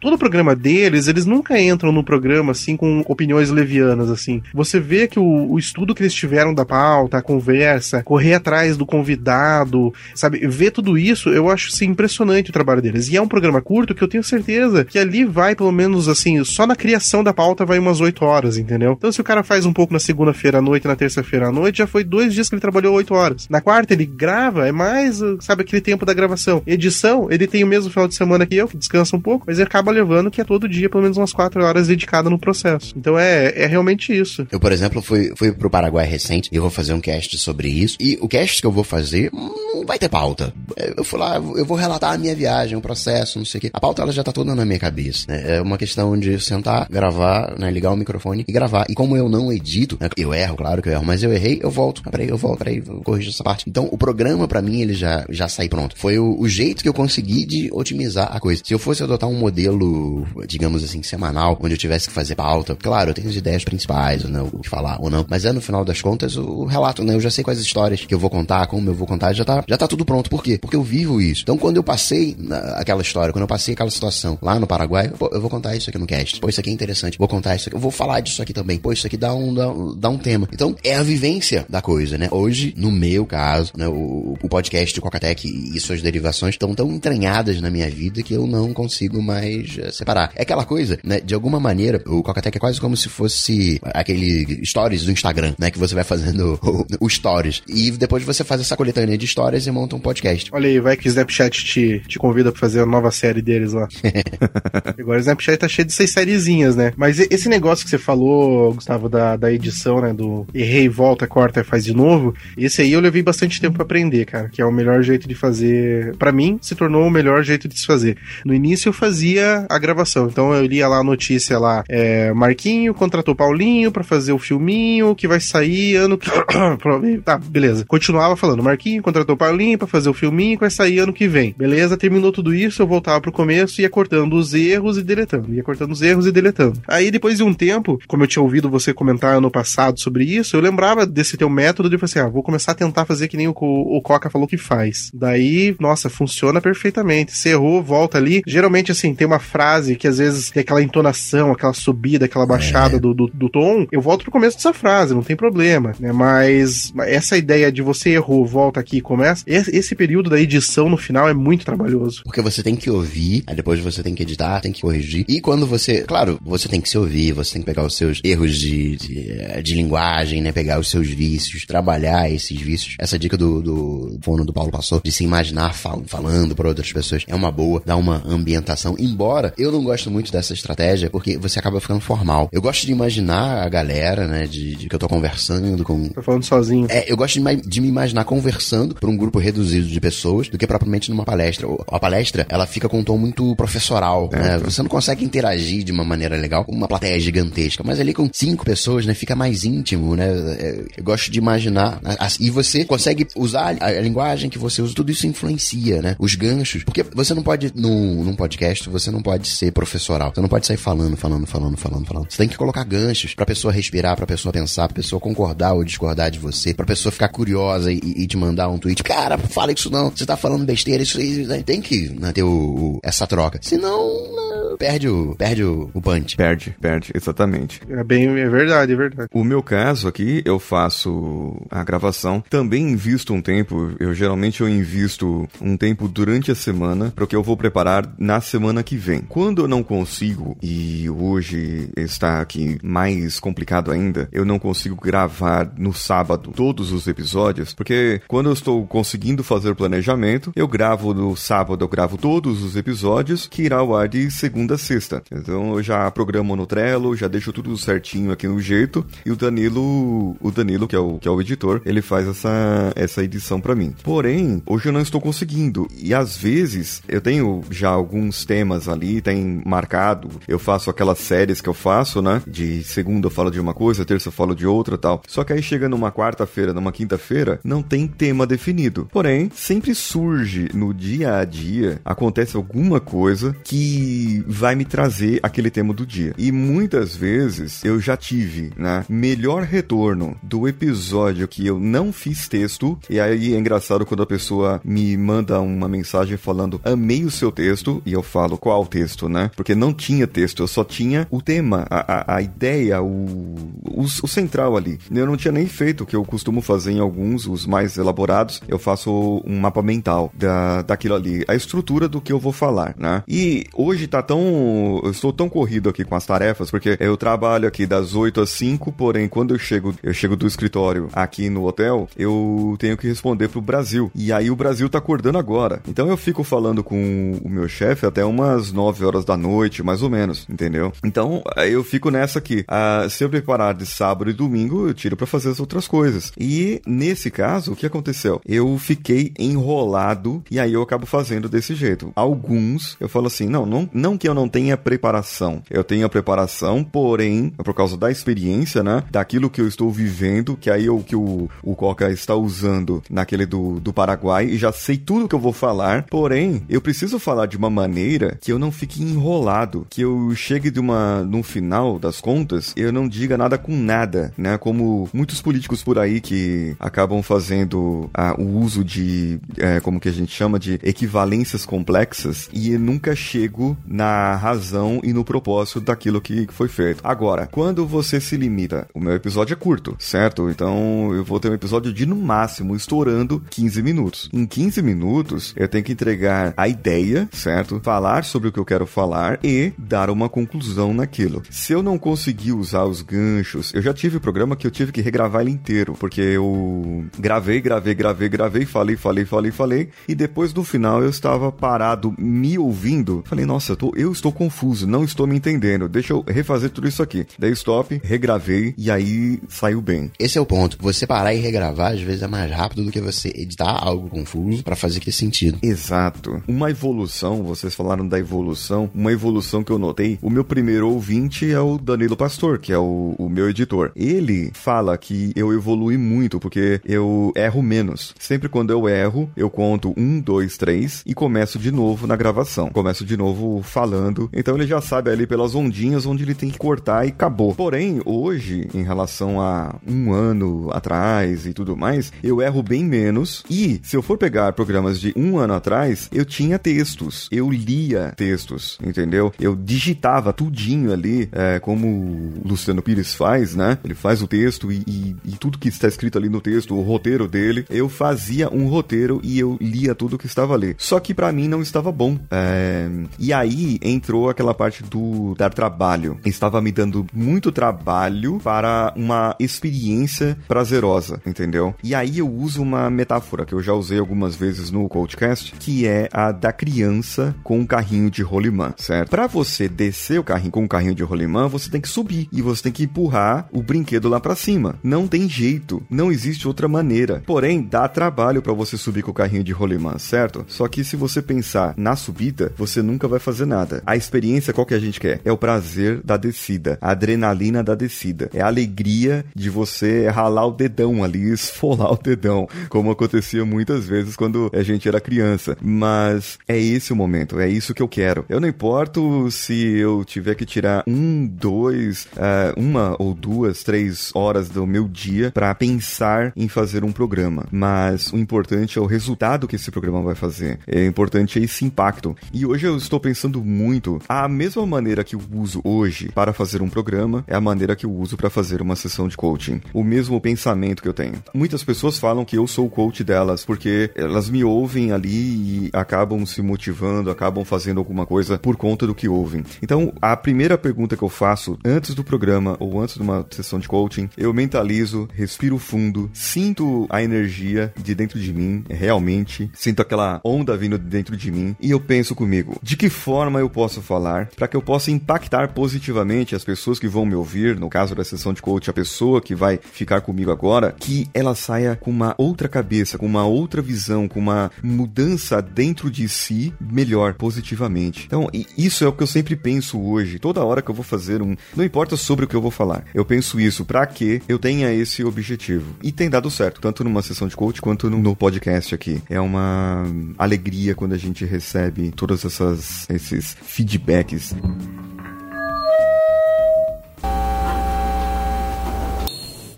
todo o programa deles, eles nunca entram no programa assim com opiniões levianas, assim. Você vê que o, o estudo que eles tiveram da pauta, a conversa, correr atrás do convidado, sabe? Ver tudo isso, eu acho assim, impressionante o trabalho deles. E é um programa curto que eu tenho certeza certeza que ali vai, pelo menos assim, só na criação da pauta vai umas 8 horas, entendeu? Então, se o cara faz um pouco na segunda-feira à noite, na terça-feira à noite, já foi dois dias que ele trabalhou 8 horas. Na quarta, ele grava, é mais, sabe, aquele tempo da gravação. Edição, ele tem o mesmo final de semana que eu, que descansa um pouco, mas ele acaba levando que é todo dia, pelo menos umas 4 horas dedicada no processo. Então, é, é realmente isso. Eu, por exemplo, fui, fui pro Paraguai recente e vou fazer um cast sobre isso. E o cast que eu vou fazer não vai ter pauta. Eu fui lá, eu vou relatar a minha viagem, o processo, não sei o quê. A pauta ela já tá toda na minha cabeça. Né? É uma questão de sentar, gravar, né, ligar o microfone e gravar. E como eu não edito, né, eu erro, claro que eu erro, mas eu errei, eu volto. Ah, peraí, eu volto, peraí, eu corrijo essa parte. Então, o programa para mim ele já já sai pronto. Foi o, o, jeito que eu consegui de otimizar a coisa. Se eu fosse adotar um modelo, digamos assim, semanal, onde eu tivesse que fazer pauta, claro, eu tenho as ideias principais, né, o que falar ou não, mas é no final das contas o relato, né? Eu já sei quais histórias que eu vou contar, como eu vou contar, já tá, já tá tudo pronto. Por quê? Porque eu vivo isso. Então, quando eu passei na, aquela história, quando eu passei aquela situação lá no Paraguai, pô, eu vou contar isso aqui no cast. Pô, isso aqui é interessante. Vou contar isso aqui. Eu vou falar disso aqui também. Pô, isso aqui dá um, dá, dá um tema. Então, é a vivência da coisa, né? Hoje, no meu caso, né, o, o podcast do Cocatec e suas derivações estão tão entranhadas na minha vida que eu não consigo mais uh, separar. É aquela coisa, né? De alguma maneira, o Cocatec é quase como se fosse aquele stories do Instagram, né? Que você vai fazendo o, o stories. E depois você faz essa coletânea de histórias e monta um podcast. Olha aí, vai que o Snapchat te, te convida pra fazer a nova série deles lá. Agora o Snapchat tá cheio de seis sériezinhas, né? Mas esse negócio que você falou, Gustavo, da, da edição, né? Do errei, volta, corta e faz de novo. Esse aí eu levei bastante tempo pra aprender, cara. Que é o melhor jeito de fazer. para mim, se tornou o melhor jeito de se fazer. No início eu fazia a gravação. Então eu lia lá a notícia lá. É, Marquinho contratou Paulinho para fazer o filminho que vai sair ano que. tá, beleza. Continuava falando, Marquinho contratou Paulinho para fazer o filminho que vai sair ano que vem. Beleza, terminou tudo isso, eu voltava pro começo e ia cortando os erros e deletando. Ia cortando os erros e deletando. Aí depois de um tempo, como eu tinha ouvido você comentar ano passado sobre isso, eu lembrava desse teu método de fazer, assim, ah, vou começar a tentar fazer que nem o, o Coca falou que faz. Daí, nossa, funciona perfeitamente. Você errou, volta ali. Geralmente, assim, tem uma frase que às vezes tem aquela entonação, aquela subida, aquela baixada é. do, do, do, tom. Eu volto pro começo dessa frase, não tem problema, né? Mas essa ideia de você errou, volta aqui e começa, esse período da edição no final é muito trabalhoso. Porque você tem que ouvir, aí depois você tem que editar, tem que corrigir. E quando você, claro, você tem que se ouvir, você tem que pegar os seus erros de, de, de linguagem, né? Pegar os seus vícios, trabalhar esses vícios. Essa dica do, do fono do Paulo de se imaginar fal falando para outras pessoas, é uma boa, dá uma ambientação. Embora eu não gosto muito dessa estratégia, porque você acaba ficando formal. Eu gosto de imaginar a galera, né? De, de que eu tô conversando com. Tô falando sozinho. É, eu gosto de, de me imaginar conversando para um grupo reduzido de pessoas do que propriamente numa palestra. A palestra, ela fica com um tom muito professoral, é, né? Então. Você não consegue interagir de uma maneira legal com uma plateia gigantesca, mas ali com cinco pessoas, né? Fica mais íntimo, né? É, eu gosto de imaginar. E você consegue usar a linguagem que você usa, tudo isso influencia, né? Os ganchos. Porque você não pode, num, num podcast, você não pode ser professoral. Você não pode sair falando, falando, falando, falando, falando. Você tem que colocar ganchos pra pessoa respirar, pra pessoa pensar, pra pessoa concordar ou discordar de você, pra pessoa ficar curiosa e, e te mandar um tweet. Cara, fala isso não, você tá falando besteira, isso aí. Tem que né, ter o, o, essa troca. Senão, né, perde o, perde o, o punch. Perde, perde, exatamente. É bem, é verdade, é verdade. O meu caso aqui, eu faço a gravação, também invisto um tempo, eu geralmente eu invisto um tempo durante a semana, porque eu vou preparar na semana que vem. Quando eu não consigo, e hoje está aqui mais complicado ainda, eu não consigo gravar no sábado todos os episódios, porque quando eu estou conseguindo fazer o planejamento, eu gravo no sábado, eu gravo todos os episódios, que irá ao ar de segunda a sexta. Então eu já programo no Trello, já deixo tudo certinho aqui no jeito, e o Danilo, o Danilo, que é o, que é o editor, ele faz essa, essa edição para mim. Porém, hoje eu não estou conseguindo, e às vezes eu tenho já alguns temas ali, tem marcado, eu faço aquelas séries que eu faço, né? De segunda eu falo de uma coisa, terça eu falo de outra tal. Só que aí chega numa quarta-feira, numa quinta-feira, não tem tema definido. Porém, sempre surge no dia a dia, acontece alguma coisa que vai me trazer aquele tema do dia. E muitas vezes eu já tive, né, melhor retorno do episódio que eu não fiz texto. E aí é engraçado quando a pessoa me manda uma mensagem falando: "Amei o seu texto", e eu falo: "Qual texto, né?" Porque não tinha texto, eu só tinha o tema, a, a, a ideia, o, o, o central ali. Eu não tinha nem feito o que eu costumo fazer em alguns, os mais elaborados. Eu faço um mapa mental da, daquilo ali, a estrutura do que eu vou falar, né? E hoje tá tão. Eu estou tão corrido aqui com as tarefas, porque eu trabalho aqui das 8 às 5, porém, quando eu chego, eu chego do escritório aqui no hotel, eu tenho que responder pro Brasil. E aí o Brasil tá acordando agora. Então eu fico falando com o meu chefe até umas 9 horas da noite, mais ou menos, entendeu? Então eu fico nessa aqui. Ah, se eu preparar de sábado e domingo, eu tiro para fazer as outras coisas. E nesse caso, o que aconteceu? Eu fiquei enrolado e aí eu acabo fazendo desse jeito. Alguns eu falo assim: não, não, não que eu não tenha preparação. Eu tenho a preparação, porém, por causa da experiência, né? Daquilo que eu estou vivendo, que aí é o que o, o Coca está usando naquele do, do Paraguai, e já sei tudo que eu vou falar, porém, eu preciso falar de uma maneira que eu não fique enrolado, que eu chegue de uma, no final das contas, eu não diga nada com nada, né? Como muitos políticos por aí que acabam fazendo ah, o uso de, é, como que a gente chama, de equivalências complexas, e nunca chego na razão e no propósito daquilo que foi feito. Agora, quando você se limita, o meu episódio é curto, certo? Então eu vou ter um episódio de no máximo estourando 15 minutos. Em 15 minutos, eu tenho que entregar a ideia, certo? Falar sobre o que eu quero falar e dar uma conclusão naquilo. Se eu não conseguir usar os ganchos, eu já tive programa que eu tive que regravar ele inteiro, porque eu gravei, gravei, gravei, gravei, falei, falei, falei, falei, e depois no final eu estava parado me ouvindo. Falei, nossa, eu, tô, eu estou confuso, não estou me entendendo. Deixa eu refazer tudo isso aqui. Dei stop, regravei e aí saiu bem. Esse é o ponto. Você parar e regravar, às vezes, é mais rápido do que você editar algo confuso para fazer aquele sentido. Exato. Uma evolução, vocês falaram da evolução, uma evolução que eu notei. O meu primeiro ouvinte é o Danilo Pastor, que é o, o meu editor. Ele fala que eu evolui muito porque eu erro menos. Sempre quando eu erro, eu conto um, dois, três e começo de novo na gravação. Começo de novo falando. Então ele já sabe ali pelas ondinhas onde ele tem que cortar e acabou. Porém, hoje, em relação a um ano atrás e tudo mais, eu erro bem menos. E se eu for pegar programas de um ano atrás, eu tinha textos, eu lia textos, entendeu? Eu digitava tudinho ali, é, como Luciano Pires faz, né? Ele faz o texto e, e, e tudo que está escrito ali no texto, o roteiro dele, eu fazia um roteiro e eu lia tudo que estava ali. Só que para mim não estava bom. É... E aí entrou aquela parte do dar trabalho. Estava me dando muito trabalho para uma experiência prazerosa, entendeu? E aí eu uso uma metáfora que eu já usei algumas vezes no Coachcast, que é a da criança com um carrinho de rolimã, certo? Para você descer o carrinho com um carrinho de rolimã, você tem que subir e você tem que empurrar o brinquedo lá para cima. Não tem jeito, não existe outra maneira. Porém, dá trabalho para você subir com o carrinho de rolimã, certo? Só que se você pensar na subida, você nunca vai fazer nada. A experiência qual que a gente quer? É o prazer da descida, a adrenalina da descida, é a alegria de você ralar o dedão ali, esfolar o dedão, como acontecia muitas vezes quando a gente era criança. Mas é esse o momento, é isso que eu quero. Eu não importo se eu tiver que tirar um, dois, uh, uma ou duas, três horas do meu dia para pensar em fazer um programa, mas o importante é o resultado que esse programa vai fazer. É importante esse impacto. E hoje eu estou pensando muito a mesma maneira que eu uso hoje para fazer um programa é a maneira que eu uso para fazer uma sessão de coaching. O mesmo pensamento que eu tenho. Muitas pessoas falam que eu sou o coach delas porque elas me ouvem ali e acabam se motivando, acabam fazendo alguma coisa por conta do que ouvem. Então, a primeira pergunta que eu faço antes do programa ou antes de uma sessão de coaching, eu mentalizo, respiro fundo, sinto a energia de dentro de mim, realmente, sinto aquela onda vindo de dentro de mim e eu penso comigo, de que forma eu posso falar para que eu possa impactar positivamente as pessoas que vão me ouvir, no caso da sessão de coaching, a pessoa que vai ficar comigo agora, que ela saia com uma outra cabeça, com uma outra visão, com uma mudança dentro de si melhor, positivamente. Então, isso é o que eu sempre penso hoje, toda hora que eu vou fazer um, não importa sobre o que eu vou falar. Eu penso isso para que eu tenha esse objetivo. E tem dado certo, tanto numa sessão de coach quanto no podcast aqui. É uma alegria quando a gente recebe todas essas esses feedbacks.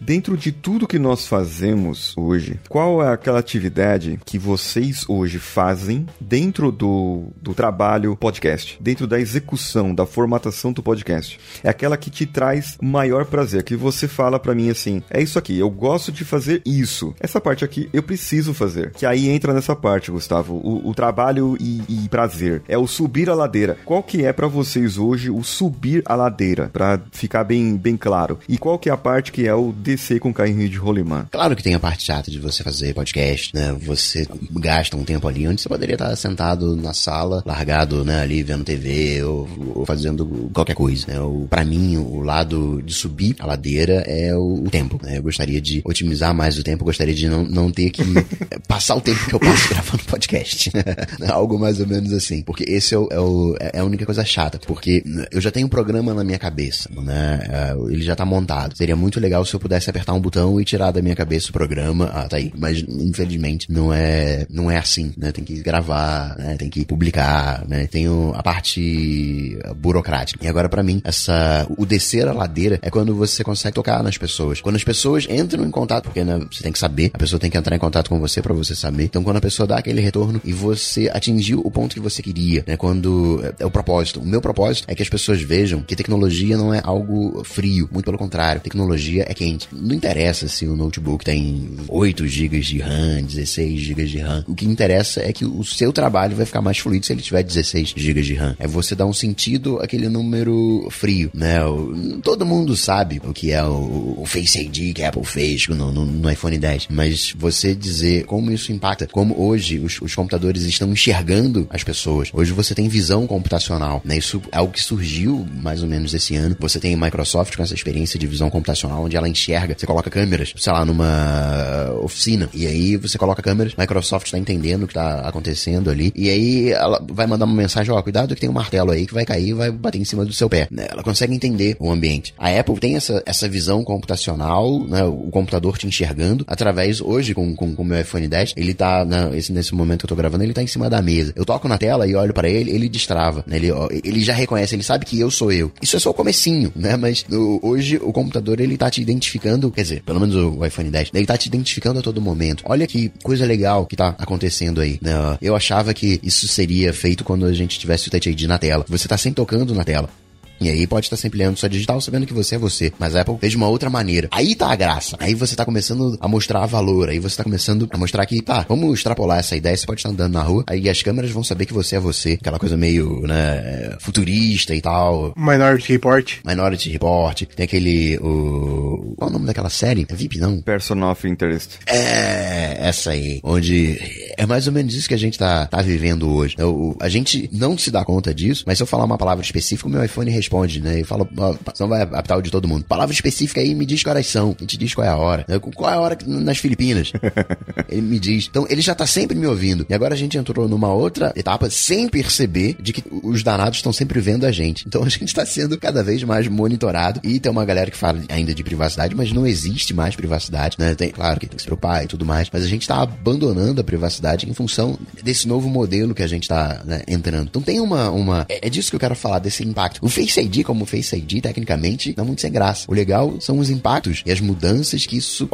Dentro de tudo que nós fazemos hoje, qual é aquela atividade que vocês hoje fazem dentro do, do trabalho podcast, dentro da execução, da formatação do podcast? É aquela que te traz maior prazer, que você fala para mim assim: é isso aqui, eu gosto de fazer isso. Essa parte aqui eu preciso fazer. Que aí entra nessa parte, Gustavo, o, o trabalho e, e, prazer. É o subir a ladeira. Qual que é para vocês hoje o subir a ladeira? Para ficar bem, bem claro. E qual que é a parte que é o descer com o carrinho de rolimã? Claro que tem a parte chata de você fazer podcast, né? Você gasta um tempo ali onde você poderia estar sentado na sala, largado, né, ali vendo TV ou, ou fazendo qualquer coisa, né? Para mim, o lado de subir a ladeira é o, o tempo, né? Eu gostaria de otimizar mais o tempo, gostaria de não, não ter que passar o tempo que eu passo gravando podcast. Algo mais ou menos assim. Porque esse é, o, é, o, é, a única coisa chata. Porque eu já tenho um programa na minha cabeça, né? É, ele já tá montado. Seria muito legal se eu pudesse apertar um botão e tirar da minha cabeça o programa. Ah, tá aí. Mas, infelizmente, não é, não é assim, né? Tem que gravar, né? Tem que publicar, né? Tem a parte burocrática. E agora, para mim, essa, o descer a ladeira é quando você consegue tocar nas pessoas. Quando as pessoas entram em contato, porque né, você tem que saber, a pessoa tem que entrar em contato com você para você saber. Então, quando a pessoa dá aquele retorno e você atingiu o ponto que você queria, né? Quando é, é o propósito. O meu propósito é que as pessoas vejam que tecnologia não é algo frio, muito pelo contrário. Tecnologia é quente. Não interessa se o notebook tem 8 GB de RAM, 16 GB de RAM. O que interessa é que o seu trabalho vai ficar mais fluido se ele tiver 16 GB de RAM. É você dar um sentido àquele número frio, né? Todo mundo sabe o que é o, o Face ID que a Apple fez no, no, no iPhone 10, mas você dizer como isso impacta, como hoje os, os computadores estão enxergando as pessoas. Hoje você tem visão computacional, né? Isso é algo que surgiu mais ou menos esse ano. Você tem Microsoft com essa experiência de visão computacional, onde ela enxerga, você coloca câmeras, sei lá, numa oficina, e aí você coloca câmeras, Microsoft está entendendo o que está acontecendo ali, e aí ela vai mandar uma mensagem, ó, oh, cuidado que tem um martelo aí que vai cair e vai bater em cima do seu pé. Né? Ela consegue entender o ambiente. A Apple tem essa, essa visão computacional, né? O computador te enxergando através, hoje, com, com, com o meu iPhone 10, ele tá, né, esse, nesse momento que eu tô gravando, ele tá em cima da mesa. Eu toco na tela e olho para ele, ele destrava, né? Ele, ele já reconhece, ele sabe que eu sou eu. Isso é só o comecinho, né? Mas hoje o computador, ele tá te identificando, quer dizer, pelo menos o, iPhone 10, ele tá te identificando a todo momento. Olha que coisa legal que tá acontecendo aí, né? Eu achava que isso seria feito quando a gente tivesse o Touch ID na tela. Você tá sempre tocando na tela. E aí pode estar sempre lendo sua digital sabendo que você é você. Mas a Apple fez de uma outra maneira. Aí tá a graça. Aí você tá começando a mostrar valor. Aí você tá começando a mostrar que, tá, vamos extrapolar essa ideia. Você pode estar andando na rua. Aí as câmeras vão saber que você é você. Aquela coisa meio, né, futurista e tal. Minority Report. Minority Report. Tem aquele, o... Qual é o nome daquela série? É VIP, não? Person of Interest. É, essa aí. Onde é mais ou menos isso que a gente tá, tá vivendo hoje. Eu, a gente não se dá conta disso, mas se eu falar uma palavra específica, o meu iPhone responde, né? E fala, não vai apitar o de todo mundo. Palavra específica aí, me diz que horas são. A gente diz qual é a hora. Né? Qual é a hora nas Filipinas? ele me diz. Então, ele já tá sempre me ouvindo. E agora a gente entrou numa outra etapa sem perceber de que os danados estão sempre vendo a gente. Então, a gente tá sendo cada vez mais monitorado. E tem uma galera que fala ainda de privacidade, mas não existe mais privacidade, né? Tem, claro que tem que se preocupar e tudo mais, mas a gente tá abandonando a privacidade em função desse novo modelo que a gente tá né, entrando. Então, tem uma, uma... É, é disso que eu quero falar, desse impacto. O Face ID, como Face ID, tecnicamente, não é muito sem graça. O legal são os impactos e as mudanças que isso.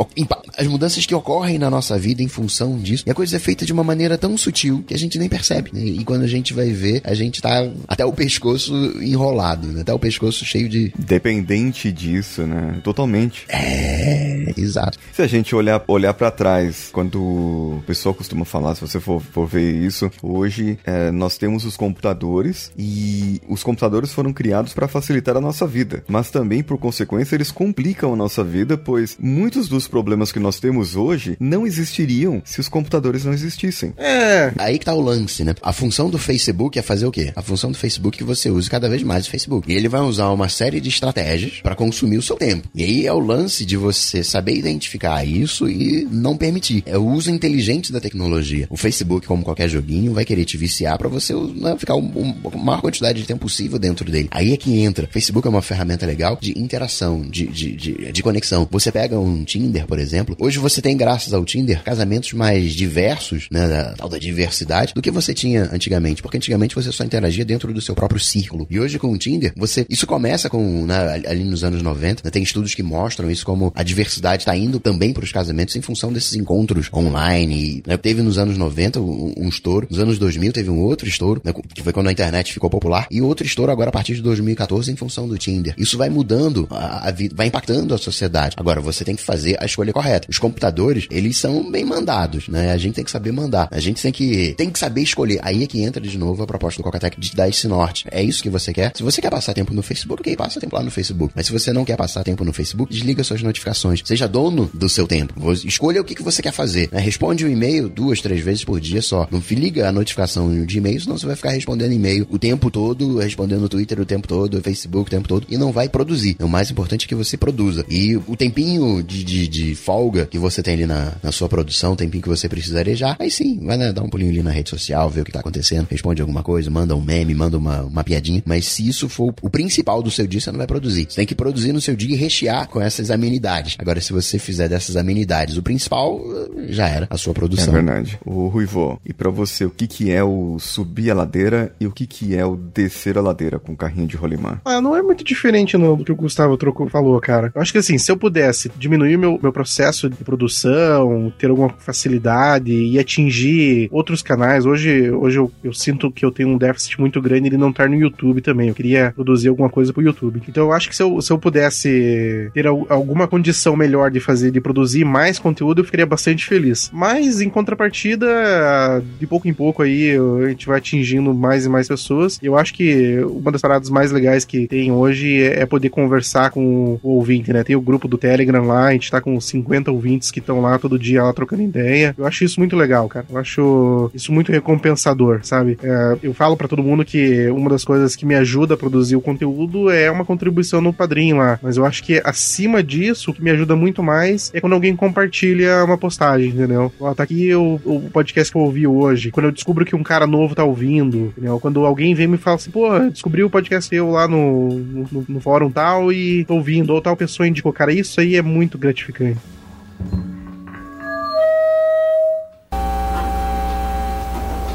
As mudanças que ocorrem na nossa vida em função disso. E a coisa é feita de uma maneira tão sutil que a gente nem percebe. Né? E quando a gente vai ver, a gente tá até o pescoço enrolado, né? Até o pescoço cheio de. Dependente disso, né? Totalmente. É, exato. Se a gente olhar, olhar para trás, quando o pessoal costuma falar, se você for, for ver isso, hoje é, nós temos os computadores e os computadores foram criados para facilitar a nossa vida, mas também, por consequência, eles complicam a nossa vida, pois muitos dos problemas que nós temos hoje não existiriam se os computadores não existissem. É. Aí que tá o lance, né? A função do Facebook é fazer o quê? A função do Facebook é que você use cada vez mais o Facebook. E ele vai usar uma série de estratégias para consumir o seu tempo. E aí é o lance de você saber identificar isso e não permitir. É o uso inteligente da tecnologia. O Facebook, como qualquer joguinho, vai querer te viciar para você né, ficar a maior quantidade de tempo possível dentro dele. Aí é que entra. Facebook é uma ferramenta legal de interação, de, de, de, de, conexão. Você pega um Tinder, por exemplo. Hoje você tem, graças ao Tinder, casamentos mais diversos, né? Da tal da diversidade, do que você tinha antigamente. Porque antigamente você só interagia dentro do seu próprio círculo. E hoje com o Tinder, você. Isso começa com. Né, ali nos anos 90, né, tem estudos que mostram isso como a diversidade está indo também para os casamentos em função desses encontros online. Né? Teve nos anos 90 um, um estouro, nos anos 2000 teve um outro estouro, né? que foi quando a internet ficou popular, e outro estouro agora a partir de 2014 em função do Tinder. Isso vai mudando a, vida, vai impactando a sociedade. Agora, você tem que fazer a escolha correta. Os computadores, eles são bem mandados, né? A gente tem que saber mandar. A gente tem que, tem que saber escolher. Aí é que entra de novo a proposta do Cocatec de dar esse norte. É isso que você quer? Se você quer passar tempo no Facebook, ok, passa tempo lá no Facebook. Mas se você não quer passar tempo no Facebook, desliga suas notificações. Seja dono do seu tempo. Escolha o que, você quer fazer. Né? Responde um e-mail duas, três vezes por dia só. Não liga a notificação de e-mail, senão você vai ficar respondendo e-mail o tempo todo, respondendo no Twitter o tempo todo, no Facebook o tempo todo, e não vai produzir. O mais importante é que você produza. E o tempinho de, de, de folga que você tem ali na, na sua produção, o tempinho que você precisa arejar, aí sim, vai né, dar um pulinho ali na rede social, ver o que tá acontecendo, responde alguma coisa, manda um meme, manda uma, uma piadinha. Mas se isso for o principal do seu dia, você não vai produzir. Você tem que produzir no seu dia e rechear com essas amenidades. Agora, se você fizer dessas amenidades o principal, já era a sua produção. É verdade. O Ruivo, e para você, o que que é o subir a ladeira e o que que é o descer a ladeira com carrinho de rolimã? Ah, não é muito diferente no, do que o Gustavo trocou, falou, cara. Eu acho que assim, se eu pudesse diminuir meu, meu processo de produção, ter alguma facilidade e atingir outros canais, hoje, hoje eu, eu sinto que eu tenho um déficit muito grande de não estar no YouTube também. Eu queria produzir alguma coisa pro YouTube. Então eu acho que se eu, se eu pudesse ter alguma condição melhor de fazer, de produzir mais conteúdo, eu ficaria bastante feliz. Mas em contrapartida, de pouco em pouco aí, a gente vai atingindo mais e mais pessoas. Eu acho que uma das paradas mais legais que tem hoje é poder conversar com o ouvinte, né? Tem o grupo do Telegram lá, a gente tá com 50 ouvintes que estão lá todo dia lá trocando ideia. Eu acho isso muito legal, cara. Eu acho isso muito recompensador, sabe? É, eu falo para todo mundo que uma das coisas que me ajuda a produzir o conteúdo é uma contribuição no padrinho lá. Mas eu acho que acima disso, o que me ajuda muito mais é quando alguém compartilha uma postagem, entendeu? Ó, tá aqui o, o podcast que eu ouvi hoje. Quando eu descubro que um cara novo tá ouvindo, entendeu? Quando alguém vem me fala assim, pô, descobri o podcast teu lá no, no, no fórum tal e ouvindo, ou tal pessoa indicou. Cara, isso aí é muito gratificante.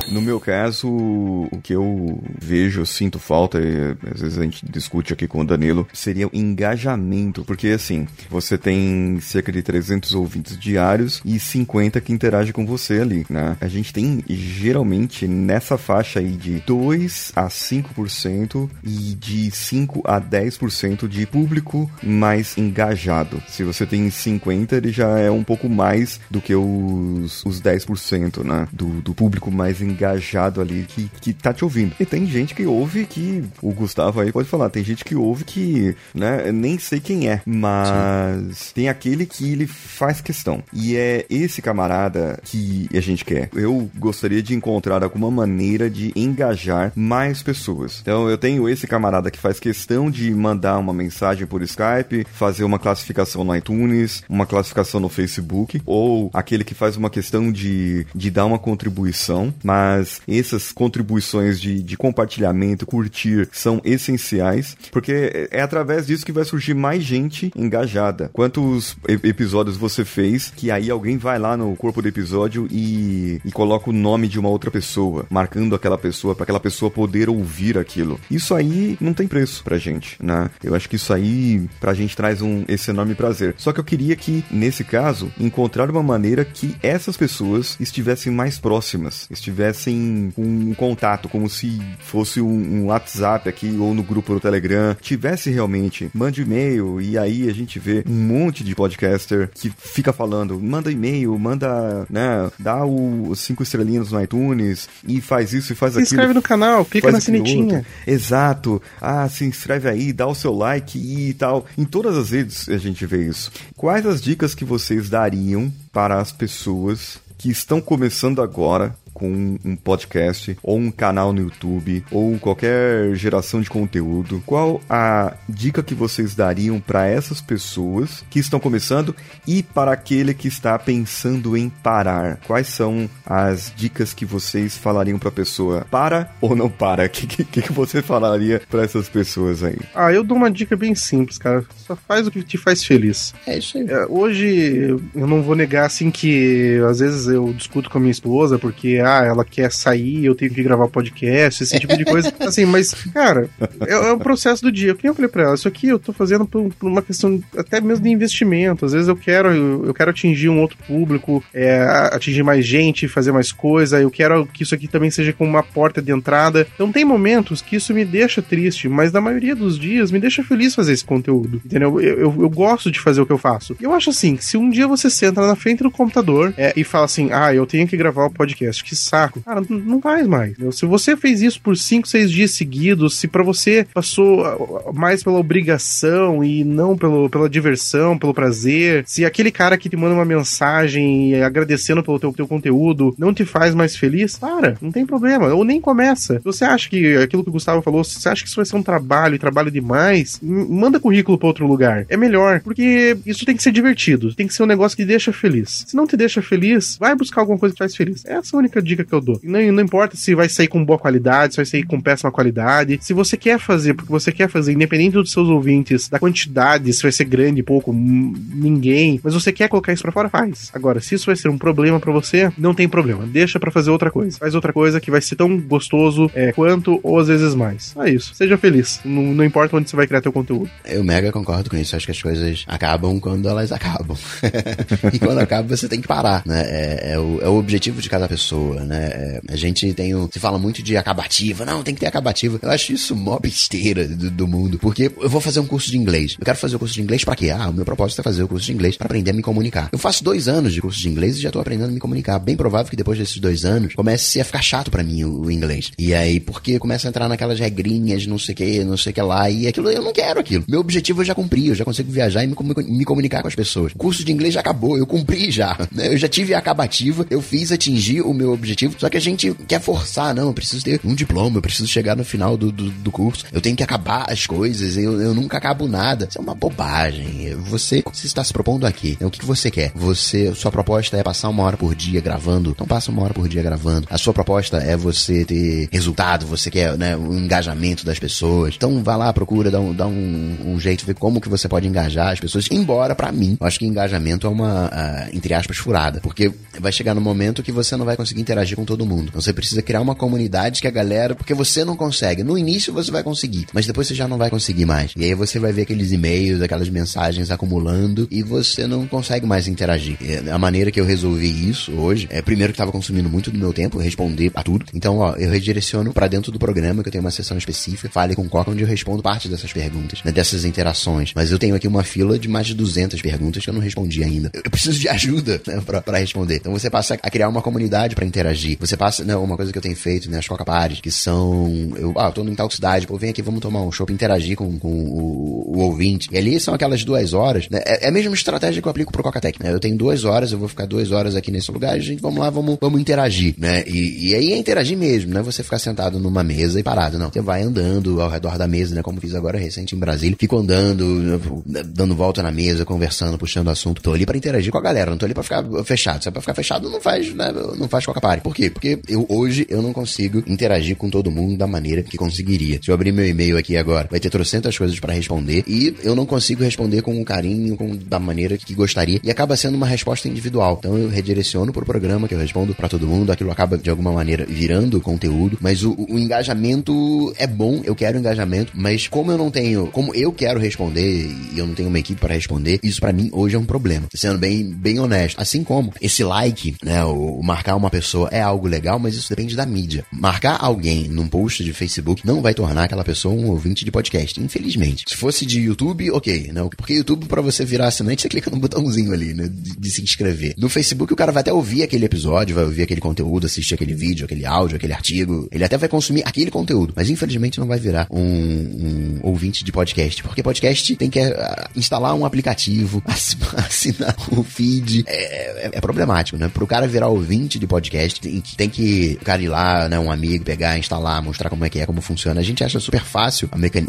No meu caso, o que eu vejo, sinto falta, e às vezes a gente discute aqui com o Danilo, seria o engajamento, porque assim, você tem cerca de 300 ouvintes diários e 50 que interagem com você ali, né? A gente tem geralmente nessa faixa aí de 2 a 5% e de 5 a 10% de público mais engajado. Se você tem 50, ele já é um pouco mais do que os, os 10%, né? Do, do público mais engajado engajado ali que, que tá te ouvindo. E tem gente que ouve que. O Gustavo aí pode falar, tem gente que ouve que, né, nem sei quem é, mas Sim. tem aquele que ele faz questão. E é esse camarada que a gente quer. Eu gostaria de encontrar alguma maneira de engajar mais pessoas. Então eu tenho esse camarada que faz questão de mandar uma mensagem por Skype, fazer uma classificação no iTunes, uma classificação no Facebook, ou aquele que faz uma questão de, de dar uma contribuição, mas mas essas contribuições de, de compartilhamento, curtir, são essenciais, porque é através disso que vai surgir mais gente engajada. Quantos episódios você fez que aí alguém vai lá no corpo do episódio e, e coloca o nome de uma outra pessoa, marcando aquela pessoa, para aquela pessoa poder ouvir aquilo. Isso aí não tem preço pra gente, né? Eu acho que isso aí pra gente traz um, esse enorme prazer. Só que eu queria que, nesse caso, encontrar uma maneira que essas pessoas estivessem mais próximas, estivessem tivessem um contato, como se fosse um, um WhatsApp aqui ou no grupo do Telegram, tivesse realmente, mande e-mail e aí a gente vê um monte de podcaster que fica falando, manda e-mail, manda, né, dá os cinco estrelinhas no iTunes e faz isso e faz se aquilo. Se inscreve no canal, clica na sinetinha. Exato. Ah, se inscreve aí, dá o seu like e tal. Em todas as redes a gente vê isso. Quais as dicas que vocês dariam para as pessoas que estão começando agora com um podcast ou um canal no YouTube ou qualquer geração de conteúdo, qual a dica que vocês dariam para essas pessoas que estão começando e para aquele que está pensando em parar? Quais são as dicas que vocês falariam para a pessoa? Para ou não para? O que, que, que você falaria para essas pessoas aí? Ah, eu dou uma dica bem simples, cara. Só faz o que te faz feliz. É isso aí. É, hoje eu não vou negar assim que às vezes eu discuto com a minha esposa porque ah, ela quer sair, eu tenho que gravar podcast, esse tipo de coisa. assim, mas, cara, é, é o processo do dia. O que eu falei pra ela? Isso aqui eu tô fazendo por, por, uma questão até mesmo de investimento. Às vezes eu quero, eu, eu quero atingir um outro público, é, atingir mais gente, fazer mais coisa. Eu quero que isso aqui também seja como uma porta de entrada. Então tem momentos que isso me deixa triste, mas na maioria dos dias me deixa feliz fazer esse conteúdo. Entendeu? Eu, eu, eu gosto de fazer o que eu faço. Eu acho assim, que se um dia você senta na frente do computador é, e fala assim, ah, eu tenho que gravar o podcast, que saco. Cara, não faz mais. Entendeu? Se você fez isso por 5, 6 dias seguidos, se para você passou mais pela obrigação e não pelo, pela diversão, pelo prazer, se aquele cara que te manda uma mensagem agradecendo pelo teu, teu conteúdo não te faz mais feliz, para, não tem problema. Ou nem começa. Se você acha que aquilo que o Gustavo falou, se você acha que isso vai ser um trabalho e trabalho demais, manda currículo para outro lugar. É melhor, porque isso tem que ser divertido, tem que ser um negócio que deixa feliz. Se não te deixa feliz, vai buscar alguma coisa que te faz feliz. Essa é a única dica que eu dou. Não, não importa se vai sair com boa qualidade, se vai sair com péssima qualidade. Se você quer fazer, porque você quer fazer, independente dos seus ouvintes, da quantidade, se vai ser grande, pouco, ninguém, mas você quer colocar isso para fora, faz. Agora, se isso vai ser um problema para você, não tem problema. Deixa para fazer outra coisa. Faz outra coisa que vai ser tão gostoso é, quanto ou às vezes mais. É isso. Seja feliz. Não, não importa onde você vai criar teu conteúdo. Eu mega concordo com isso. Acho que as coisas acabam quando elas acabam. e quando acaba, você tem que parar, né? É, é, o, é o objetivo de cada pessoa, né? É, a gente tem se fala muito de acabativa. Não, tem que ter acabativa. Eu acho isso mó besteira do, do mundo. Porque eu vou fazer um curso de inglês. Eu quero fazer o curso de inglês para quê? Ah, o meu propósito é fazer o curso de inglês para aprender a me comunicar. Eu faço dois anos de curso de inglês e já tô aprendendo a me comunicar. Bem provável que depois desses dois anos comece a ficar chato para mim o, o, inglês. E aí, porque começa a entrar naquelas regrinhas, não sei o que, não sei o que lá, e aquilo eu não quero aquilo. Meu objetivo eu já cumpri, eu já consigo viajar e me, me comunicar com as pessoas. O curso de inglês já acabou, eu cumpri já. Né? Eu já tive a acabativa, eu fiz atingir o meu objetivo, só que a gente quer forçar, não, eu preciso ter um diploma, eu preciso chegar no final do, do, do curso, eu tenho que acabar as coisas, eu, eu nunca acabo nada. Isso é uma bobagem. Você, você está se propondo aqui. Né? O que, você quer? Você, sua proposta é passar uma hora por dia gravando? Então passa uma hora por dia gravando. A sua proposta é você ter resultado, você quer né, o engajamento das pessoas. Então vá lá, procura, dá um, dá um, um jeito, ver como que você pode engajar as pessoas. Embora, para mim, eu acho que engajamento é uma, uh, entre aspas, furada. Porque vai chegar no momento que você não vai conseguir interagir com todo mundo. Você precisa criar uma comunidade que a galera. Porque você não consegue. No início você vai conseguir, mas depois você já não vai conseguir mais. E aí você vai ver aqueles e-mails, aquelas mensagens acumulando e você não consegue mais interagir. E a maneira que eu resolvi isso hoje é, primeiro, que estava consumindo muito do meu tempo, responder a tudo. Então, ó, eu redireciono para dentro do programa, que eu tenho uma sessão específica, Fale com Coca, onde eu respondo parte dessas perguntas, né, dessas interações. Mas eu tenho aqui uma fila de mais de 200 perguntas que eu não respondi ainda. Eu preciso de ajuda né, para responder. Então, você passa a criar uma comunidade para interagir. Você passa, né, uma coisa que eu tenho feito, né, as Coca Pares, que são. Eu, ah, eu tô em tal cidade, pô, vem aqui, vamos tomar um show, interagir com, com o, o, ouvinte. E ali são aquelas duas horas, né, é, é a mesma estratégia que eu aplico pro Coca-Tech, né? Eu tenho duas horas, eu vou ficar duas horas aqui nesse lugar, a gente, vamos lá, vamos, vamos interagir, né? E, e aí é interagir mesmo, não é você ficar sentado numa mesa e parado, não. Você vai andando ao redor da mesa, né? Como fiz agora recente em Brasília. Fico andando, dando volta na mesa, conversando, puxando assunto. Tô ali para interagir com a galera, não tô ali pra ficar fechado. Se é pra ficar fechado, não faz, né? Não faz Coca-Pare. Por quê? Porque eu, hoje eu não consigo interagir com todo mundo da maneira que conseguiria. Se eu abrir meu e-mail aqui agora, vai ter trocentas coisas para responder e eu não consigo responder com um carinho, com, da maneira que gostaria. E acaba sendo uma resposta individual. Então eu redireciono pro programa que eu respondo para todo mundo, aquilo acaba de alguma maneira virando conteúdo, mas o, o, engajamento é bom, eu quero engajamento, mas como eu não tenho, como eu quero responder e eu não tenho uma equipe para responder, isso para mim hoje é um problema. Sendo bem, bem honesto. Assim como esse like, né, o marcar uma pessoa é algo legal, mas isso depende da mídia. Marcar alguém num post de Facebook não vai tornar aquela pessoa um ouvinte de podcast, infelizmente. Se fosse de YouTube, ok, não, porque YouTube para você virar assinante, você clica no botãozinho ali, né, de, de se inscrever. No Facebook o cara vai até ouvir aquele episódio, vai ouvir aquele conteúdo, assistir aquele vídeo, aquele áudio, aquele artigo. Ele até vai consumir aquele conteúdo, mas infelizmente não vai virar um, um ouvinte de podcast, porque podcast tem que uh, instalar um aplicativo, assinar o feed. É, é, é, problemático, né? Pro cara virar ouvinte de podcast, tem, que o cara ir lá, né? Um amigo pegar, instalar, mostrar como é que é, como funciona. A gente acha super fácil mecan...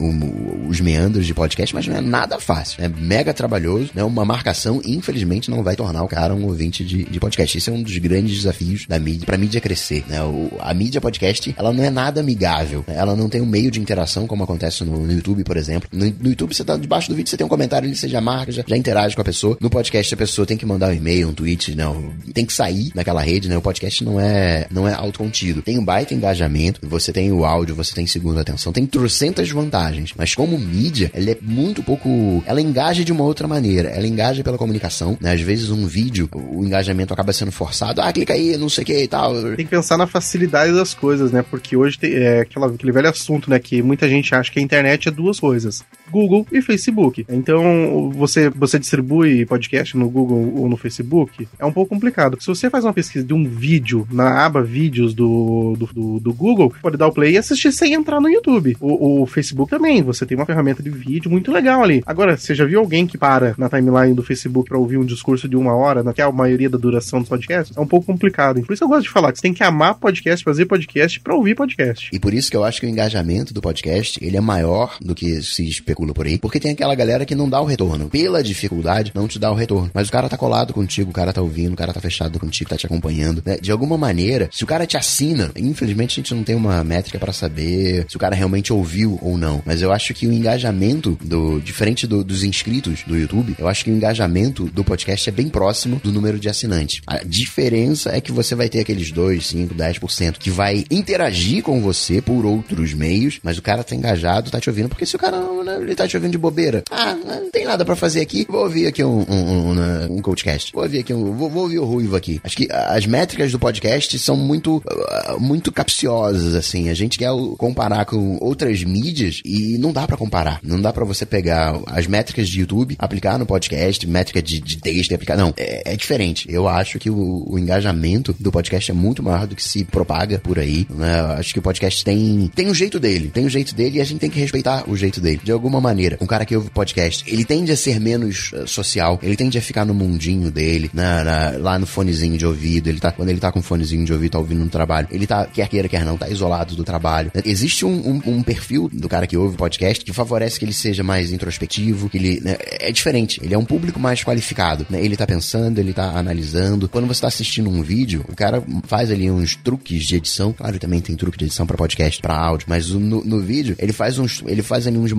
os meandros de podcast, mas não é nada fácil. É mega trabalhoso, né? Uma marcação, infelizmente, não vai tornar o cara um ouvinte de, de podcast. Esse é um dos grandes desafios da mídia, pra mídia crescer, né? O, a mídia podcast, ela não é nada amigável. Né? Ela não tem um meio de interação como acontece no, no YouTube, por exemplo. No, no, YouTube, você tá debaixo do vídeo, você tem um comentário ali, você já marca, já, já interage com a pessoa. No podcast, a pessoa tem que mandar um e-mail, um tweet, não, né? tem que sair daquela rede, né? O podcast não é, não é autocontido. Tem um baita engajamento, você tem o áudio, você tem segunda atenção, tem trocentas vantagens. Mas como mídia, ela é muito pouco. Ela engaja de uma outra maneira. Ela engaja pela comunicação, né? Às vezes um vídeo, o engajamento acaba sendo forçado. Ah, clica aí, não sei o que e tal. Tem que pensar na facilidade das coisas, né? Porque hoje tem, é aquela, aquele velho assunto, né? Que muita gente acha que a internet é duas coisas: Google e Facebook. Então, você, você distribui podcast no Google ou no Facebook, é um pouco complicado. Se você faz uma pesquisa de um vídeo na aba vídeos do, do, do, do Google, pode dar o play e assistir sem entrar no YouTube. O, o, Facebook também, você tem uma ferramenta de vídeo muito legal ali. Agora, você já viu alguém que para na timeline do Facebook para ouvir um discurso de uma hora, que é a maioria da duração dos podcasts? É um pouco complicado. Por isso eu gosto de falar que você tem que amar podcast, fazer podcast para ouvir podcast. E por isso que eu acho que o engajamento do podcast, ele é maior do que se especula por aí, porque tem aquela galera que não dá o retorno. Pela dificuldade, não te dá o retorno. Mas o cara tá colado contigo, o cara tá ouvindo, o cara tá fechado contigo, tá te acompanhando. Né? De alguma maneira, se o cara te assina, infelizmente a gente não tem uma métrica para saber se o cara realmente ouviu ou não. Mas eu acho que o engajamento do. Diferente do, dos inscritos do YouTube, eu acho que o engajamento do podcast é bem próximo do número de assinantes. A diferença é que você vai ter aqueles 2, 5, 10% que vai interagir com você por outros meios, mas o cara tá engajado, tá te ouvindo, porque se o cara não, né, ele tá te ouvindo de bobeira, ah, não tem nada para fazer aqui, vou ouvir aqui um, um, um, um coachcast, vou ouvir aqui um, vou, vou ouvir o Ruivo aqui. Acho que as métricas do podcast são muito, uh, muito capciosas, assim. A gente quer comparar com outras mídias e não dá para comparar. Não dá para você pegar as métricas de YouTube, aplicar no podcast, métrica de, de texto e aplicar. Não, é, é, diferente. Eu acho que o, o, engajamento do podcast é muito maior do que se propaga por aí. Né? Acho que o podcast tem, tem um jeito dele. Tem um jeito dele e a gente tem que respeitar o jeito dele. De alguma maneira. Um cara que ouve podcast, ele tende a ser menos uh, social, ele tende a ficar no mundinho dele, na, na, lá no fonezinho de ouvido. Ele tá, quando ele tá com fonezinho de ouvido, tá ouvindo no trabalho. Ele tá, quer queira, quer não, tá isolado do trabalho. Existe um, um, um perfil do cara que ouve podcast que favorece que ele seja mais introspectivo, que ele né, é diferente. Ele é um público mais qualificado. Né? Ele tá pensando, ele tá analisando. Quando você tá assistindo um vídeo, o cara faz ali uns truques de edição. Claro, também tem truque de edição para podcast, para áudio, mas no, no, vídeo ele faz uns, ele faz ali uns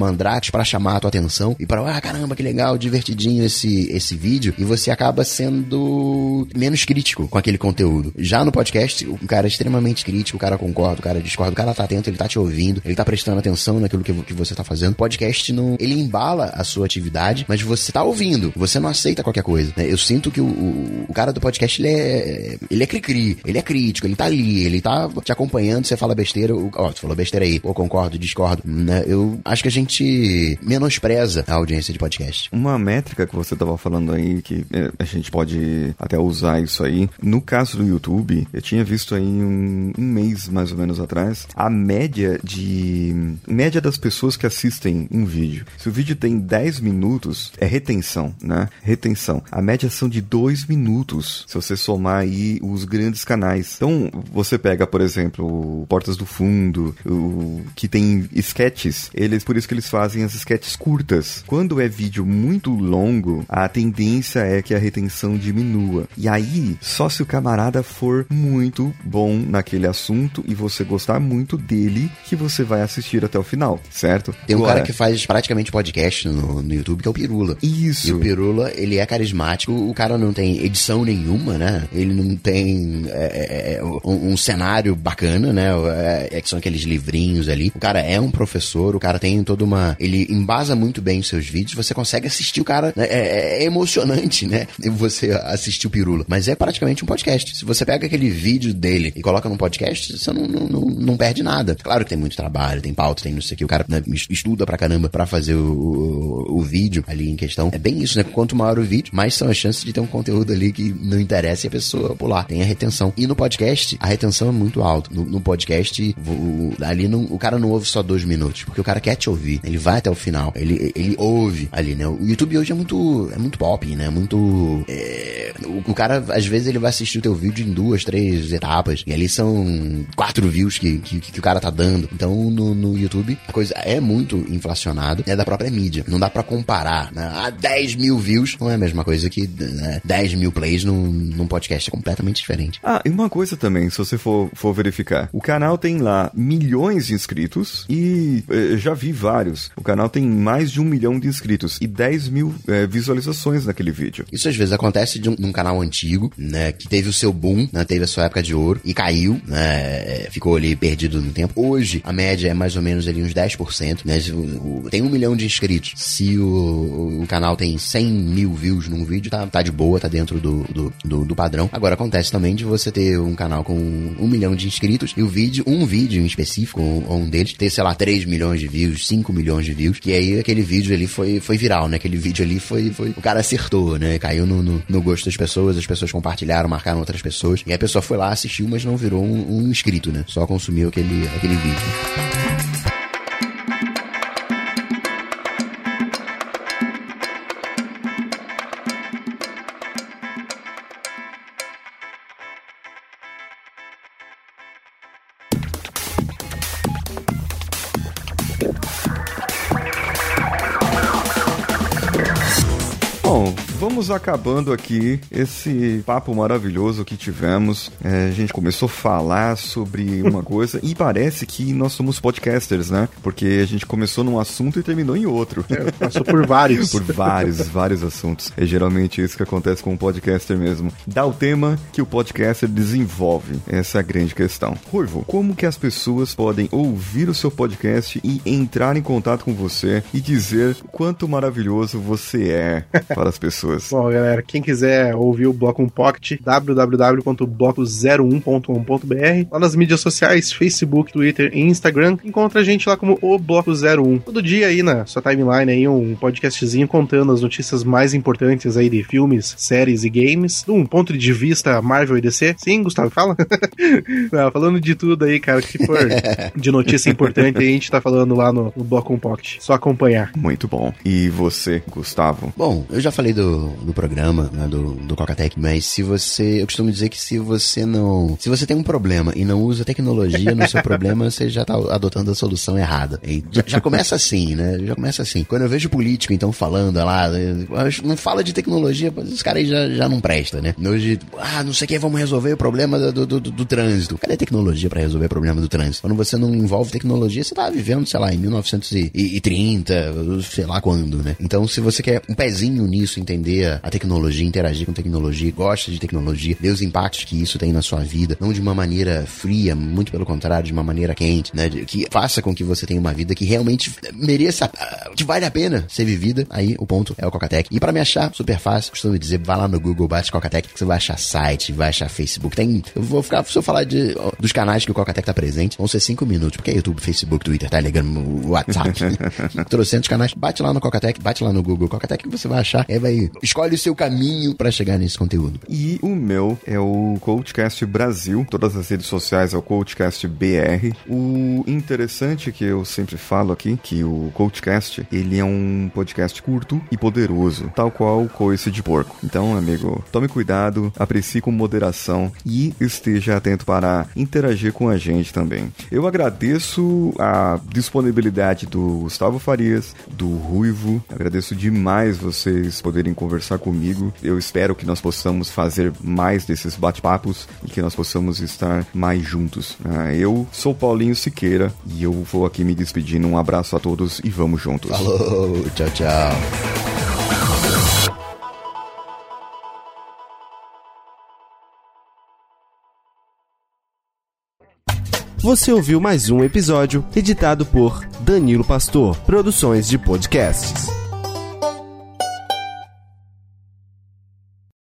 mandrakes para chamar a tua atenção e para ah caramba que legal, divertidinho esse esse vídeo e você acaba sendo menos crítico com aquele conteúdo. Já no podcast, o cara é extremamente crítico, o cara concorda, o cara discorda, o cara tá atento, ele tá te ouvindo, ele tá prestando atenção naquilo que, que você tá fazendo. Podcast não, ele embala a sua atividade, mas você tá ouvindo, você não aceita qualquer coisa. Né? Eu sinto que o, o, o, cara do podcast, ele é, ele é cri-cri, ele é crítico, ele tá ali, ele tá te acompanhando, você fala besteira, ó, você falou besteira aí, ou concordo, discordo, né? Eu acho que a gente menospreza a audiência de podcast. Uma métrica que você tava falando aí, que é, a gente pode até usar isso aí, no caso do YouTube, eu tinha visto aí um, um mês mais ou menos atrás, a média de. média das pessoas que assistem um vídeo. Se o vídeo tem 10 minutos, é retenção, né? Retenção. A média são de 2 minutos, se você somar aí os grandes canais. Então, você pega, por exemplo, Portas do Fundo, o que tem sketches, eles por isso que eles fazem as sketches curtas. Quando é vídeo muito longo, a tendência é que a retenção diminua. E aí, só se o camarada for muito bom naquele assunto e você gostar muito dele, que você vai assistir até o final, certo? Tem um Agora, cara que faz praticamente podcast no, no YouTube, que é o Pirula. Isso. E o Pirula, ele é carismático, o cara não tem edição nenhuma, né? Ele não tem é, é, é um, um, cenário bacana, né? É, é, que são aqueles livrinhos ali. O cara é um professor, o cara tem toda uma... Ele embasa muito bem os seus vídeos, você consegue assistir o cara, né? é, é emocionante, né? Você assistir o Pirula. Mas é praticamente um podcast. Se você pega aquele vídeo dele e coloca num podcast, você não, não, não, não perde nada. Claro que tem muito trabalho, tem pauta, tem não sei o que. O cara né, estuda pra caramba pra fazer o, o, o, vídeo ali em questão. É bem isso, né? Quanto maior o vídeo, mais são as chances de ter um conteúdo ali que não interessa e a pessoa pular. Tem a retenção. E no podcast, a retenção é muito alta. No, no podcast, o, ali não, o cara não ouve só dois minutos, porque o cara quer te ouvir. Ele vai até o final. Ele, ele ouve ali, né? O YouTube hoje é muito, é muito pop, né? Muito. É, o, o cara, às vezes, ele vai assistir o teu vídeo em duas, três etapas. E ali são quatro views que, que, que o cara tá dando. Então, no, no YouTube, a coisa é muito inflacionada. É da própria mídia. Não dá para comparar. Né? Ah, 10 mil views não é a mesma coisa que né, 10 mil plays num, num podcast. É completamente diferente. Ah, e uma coisa também, se você for, for verificar. O canal tem lá milhões de inscritos e eh, já vi vários. O canal tem mais de um milhão de inscritos e 10 mil é, visualizações naquele vídeo. Isso às vezes acontece de um, canal antigo, né? Que teve o seu boom, né? Teve a sua época de ouro e caiu, né? Ficou ali perdido no tempo. Hoje, a média é mais ou menos ali uns 10%, né? Tem um milhão de inscritos. Se o, o, canal tem 100 mil views num vídeo, tá, tá de boa, tá dentro do, do, do, do padrão. Agora, acontece também de você ter um canal com um milhão de inscritos e o vídeo, um vídeo em específico, ou um deles, ter, sei lá, 3 milhões de views, 5 milhões de views, que aí aquele vídeo ali foi, foi viral, né? Aquele vídeo ali foi, foi. O cara acertou, né? Caiu no, no, no gosto das pessoas, as pessoas compartilharam, marcaram outras pessoas. E a pessoa foi lá, assistiu, mas não virou um, um inscrito, né? Só consumiu aquele, aquele vídeo. Acabando aqui esse papo maravilhoso que tivemos. É, a gente começou a falar sobre uma coisa e parece que nós somos podcasters, né? Porque a gente começou num assunto e terminou em outro. É, passou por vários. por vários, vários assuntos. É geralmente isso que acontece com o podcaster mesmo. Dá o tema que o podcaster desenvolve. Essa é a grande questão. Ruivo, como que as pessoas podem ouvir o seu podcast e entrar em contato com você e dizer quanto maravilhoso você é para as pessoas? pessoas. Galera, quem quiser ouvir o Bloco 1 Pocket, www.bloco01.com.br. Lá nas mídias sociais, Facebook, Twitter e Instagram, encontra a gente lá como o Bloco 01. Todo dia aí na sua timeline aí, um podcastzinho contando as notícias mais importantes aí de filmes, séries e games, de um ponto de vista Marvel e DC. Sim, Gustavo, fala? Não, falando de tudo aí, cara, que for de notícia importante, a gente tá falando lá no, no Bloco 1 Pocket. Só acompanhar. Muito bom. E você, Gustavo? Bom, eu já falei do do, programa, né, do, do Cocatec, mas se você, eu costumo dizer que se você não, se você tem um problema e não usa tecnologia no seu problema, você já tá adotando a solução errada. Já, já, começa assim, né? Já começa assim. Quando eu vejo político, então, falando lá, não fala de tecnologia, os caras já, já não presta, né? Hoje, ah, não sei o que, vamos resolver o problema do, do, do, do trânsito. Cadê tecnologia para resolver o problema do trânsito? Quando você não envolve tecnologia, você tá vivendo, sei lá, em 1930, sei lá quando, né? Então, se você quer um pezinho nisso, entender a tecnologia, interagir com tecnologia, gosta de tecnologia, vê os impactos que isso tem na sua vida, não de uma maneira fria, muito pelo contrário, de uma maneira quente, né? Que faça com que você tenha uma vida que realmente mereça, ah, que vale a pena ser vivida. Aí o ponto é o Cocatec. E para me achar, super fácil, costumo dizer, vá lá no Google, bate Cocatec, que você vai achar site, vai achar Facebook. Tem, eu vou ficar, se eu falar de, dos canais que o Cocatec tá presente, vão ser cinco minutos, porque é YouTube, Facebook, Twitter, Telegram, WhatsApp, trocentos canais. Bate lá no Cocatec, bate lá no Google Cocatec que você vai achar, aí vai escolhe o seu caminho para chegar nesse conteúdo. E o meu é o Coachcast Brasil, todas as redes sociais é o Coachcast BR. O interessante que eu sempre falo aqui, que o Coachcast, ele é um podcast curto e poderoso, tal qual o coice de porco. Então, amigo, tome cuidado, aprecie com moderação e esteja atento para interagir com a gente também. Eu agradeço a disponibilidade do Gustavo Farias, do Ruivo, agradeço demais vocês poderem conversar comigo. Eu espero que nós possamos fazer mais desses bate-papos e que nós possamos estar mais juntos. Uh, eu sou Paulinho Siqueira e eu vou aqui me despedindo. Um abraço a todos e vamos juntos. Falou, tchau, tchau. Você ouviu mais um episódio editado por Danilo Pastor, Produções de Podcasts.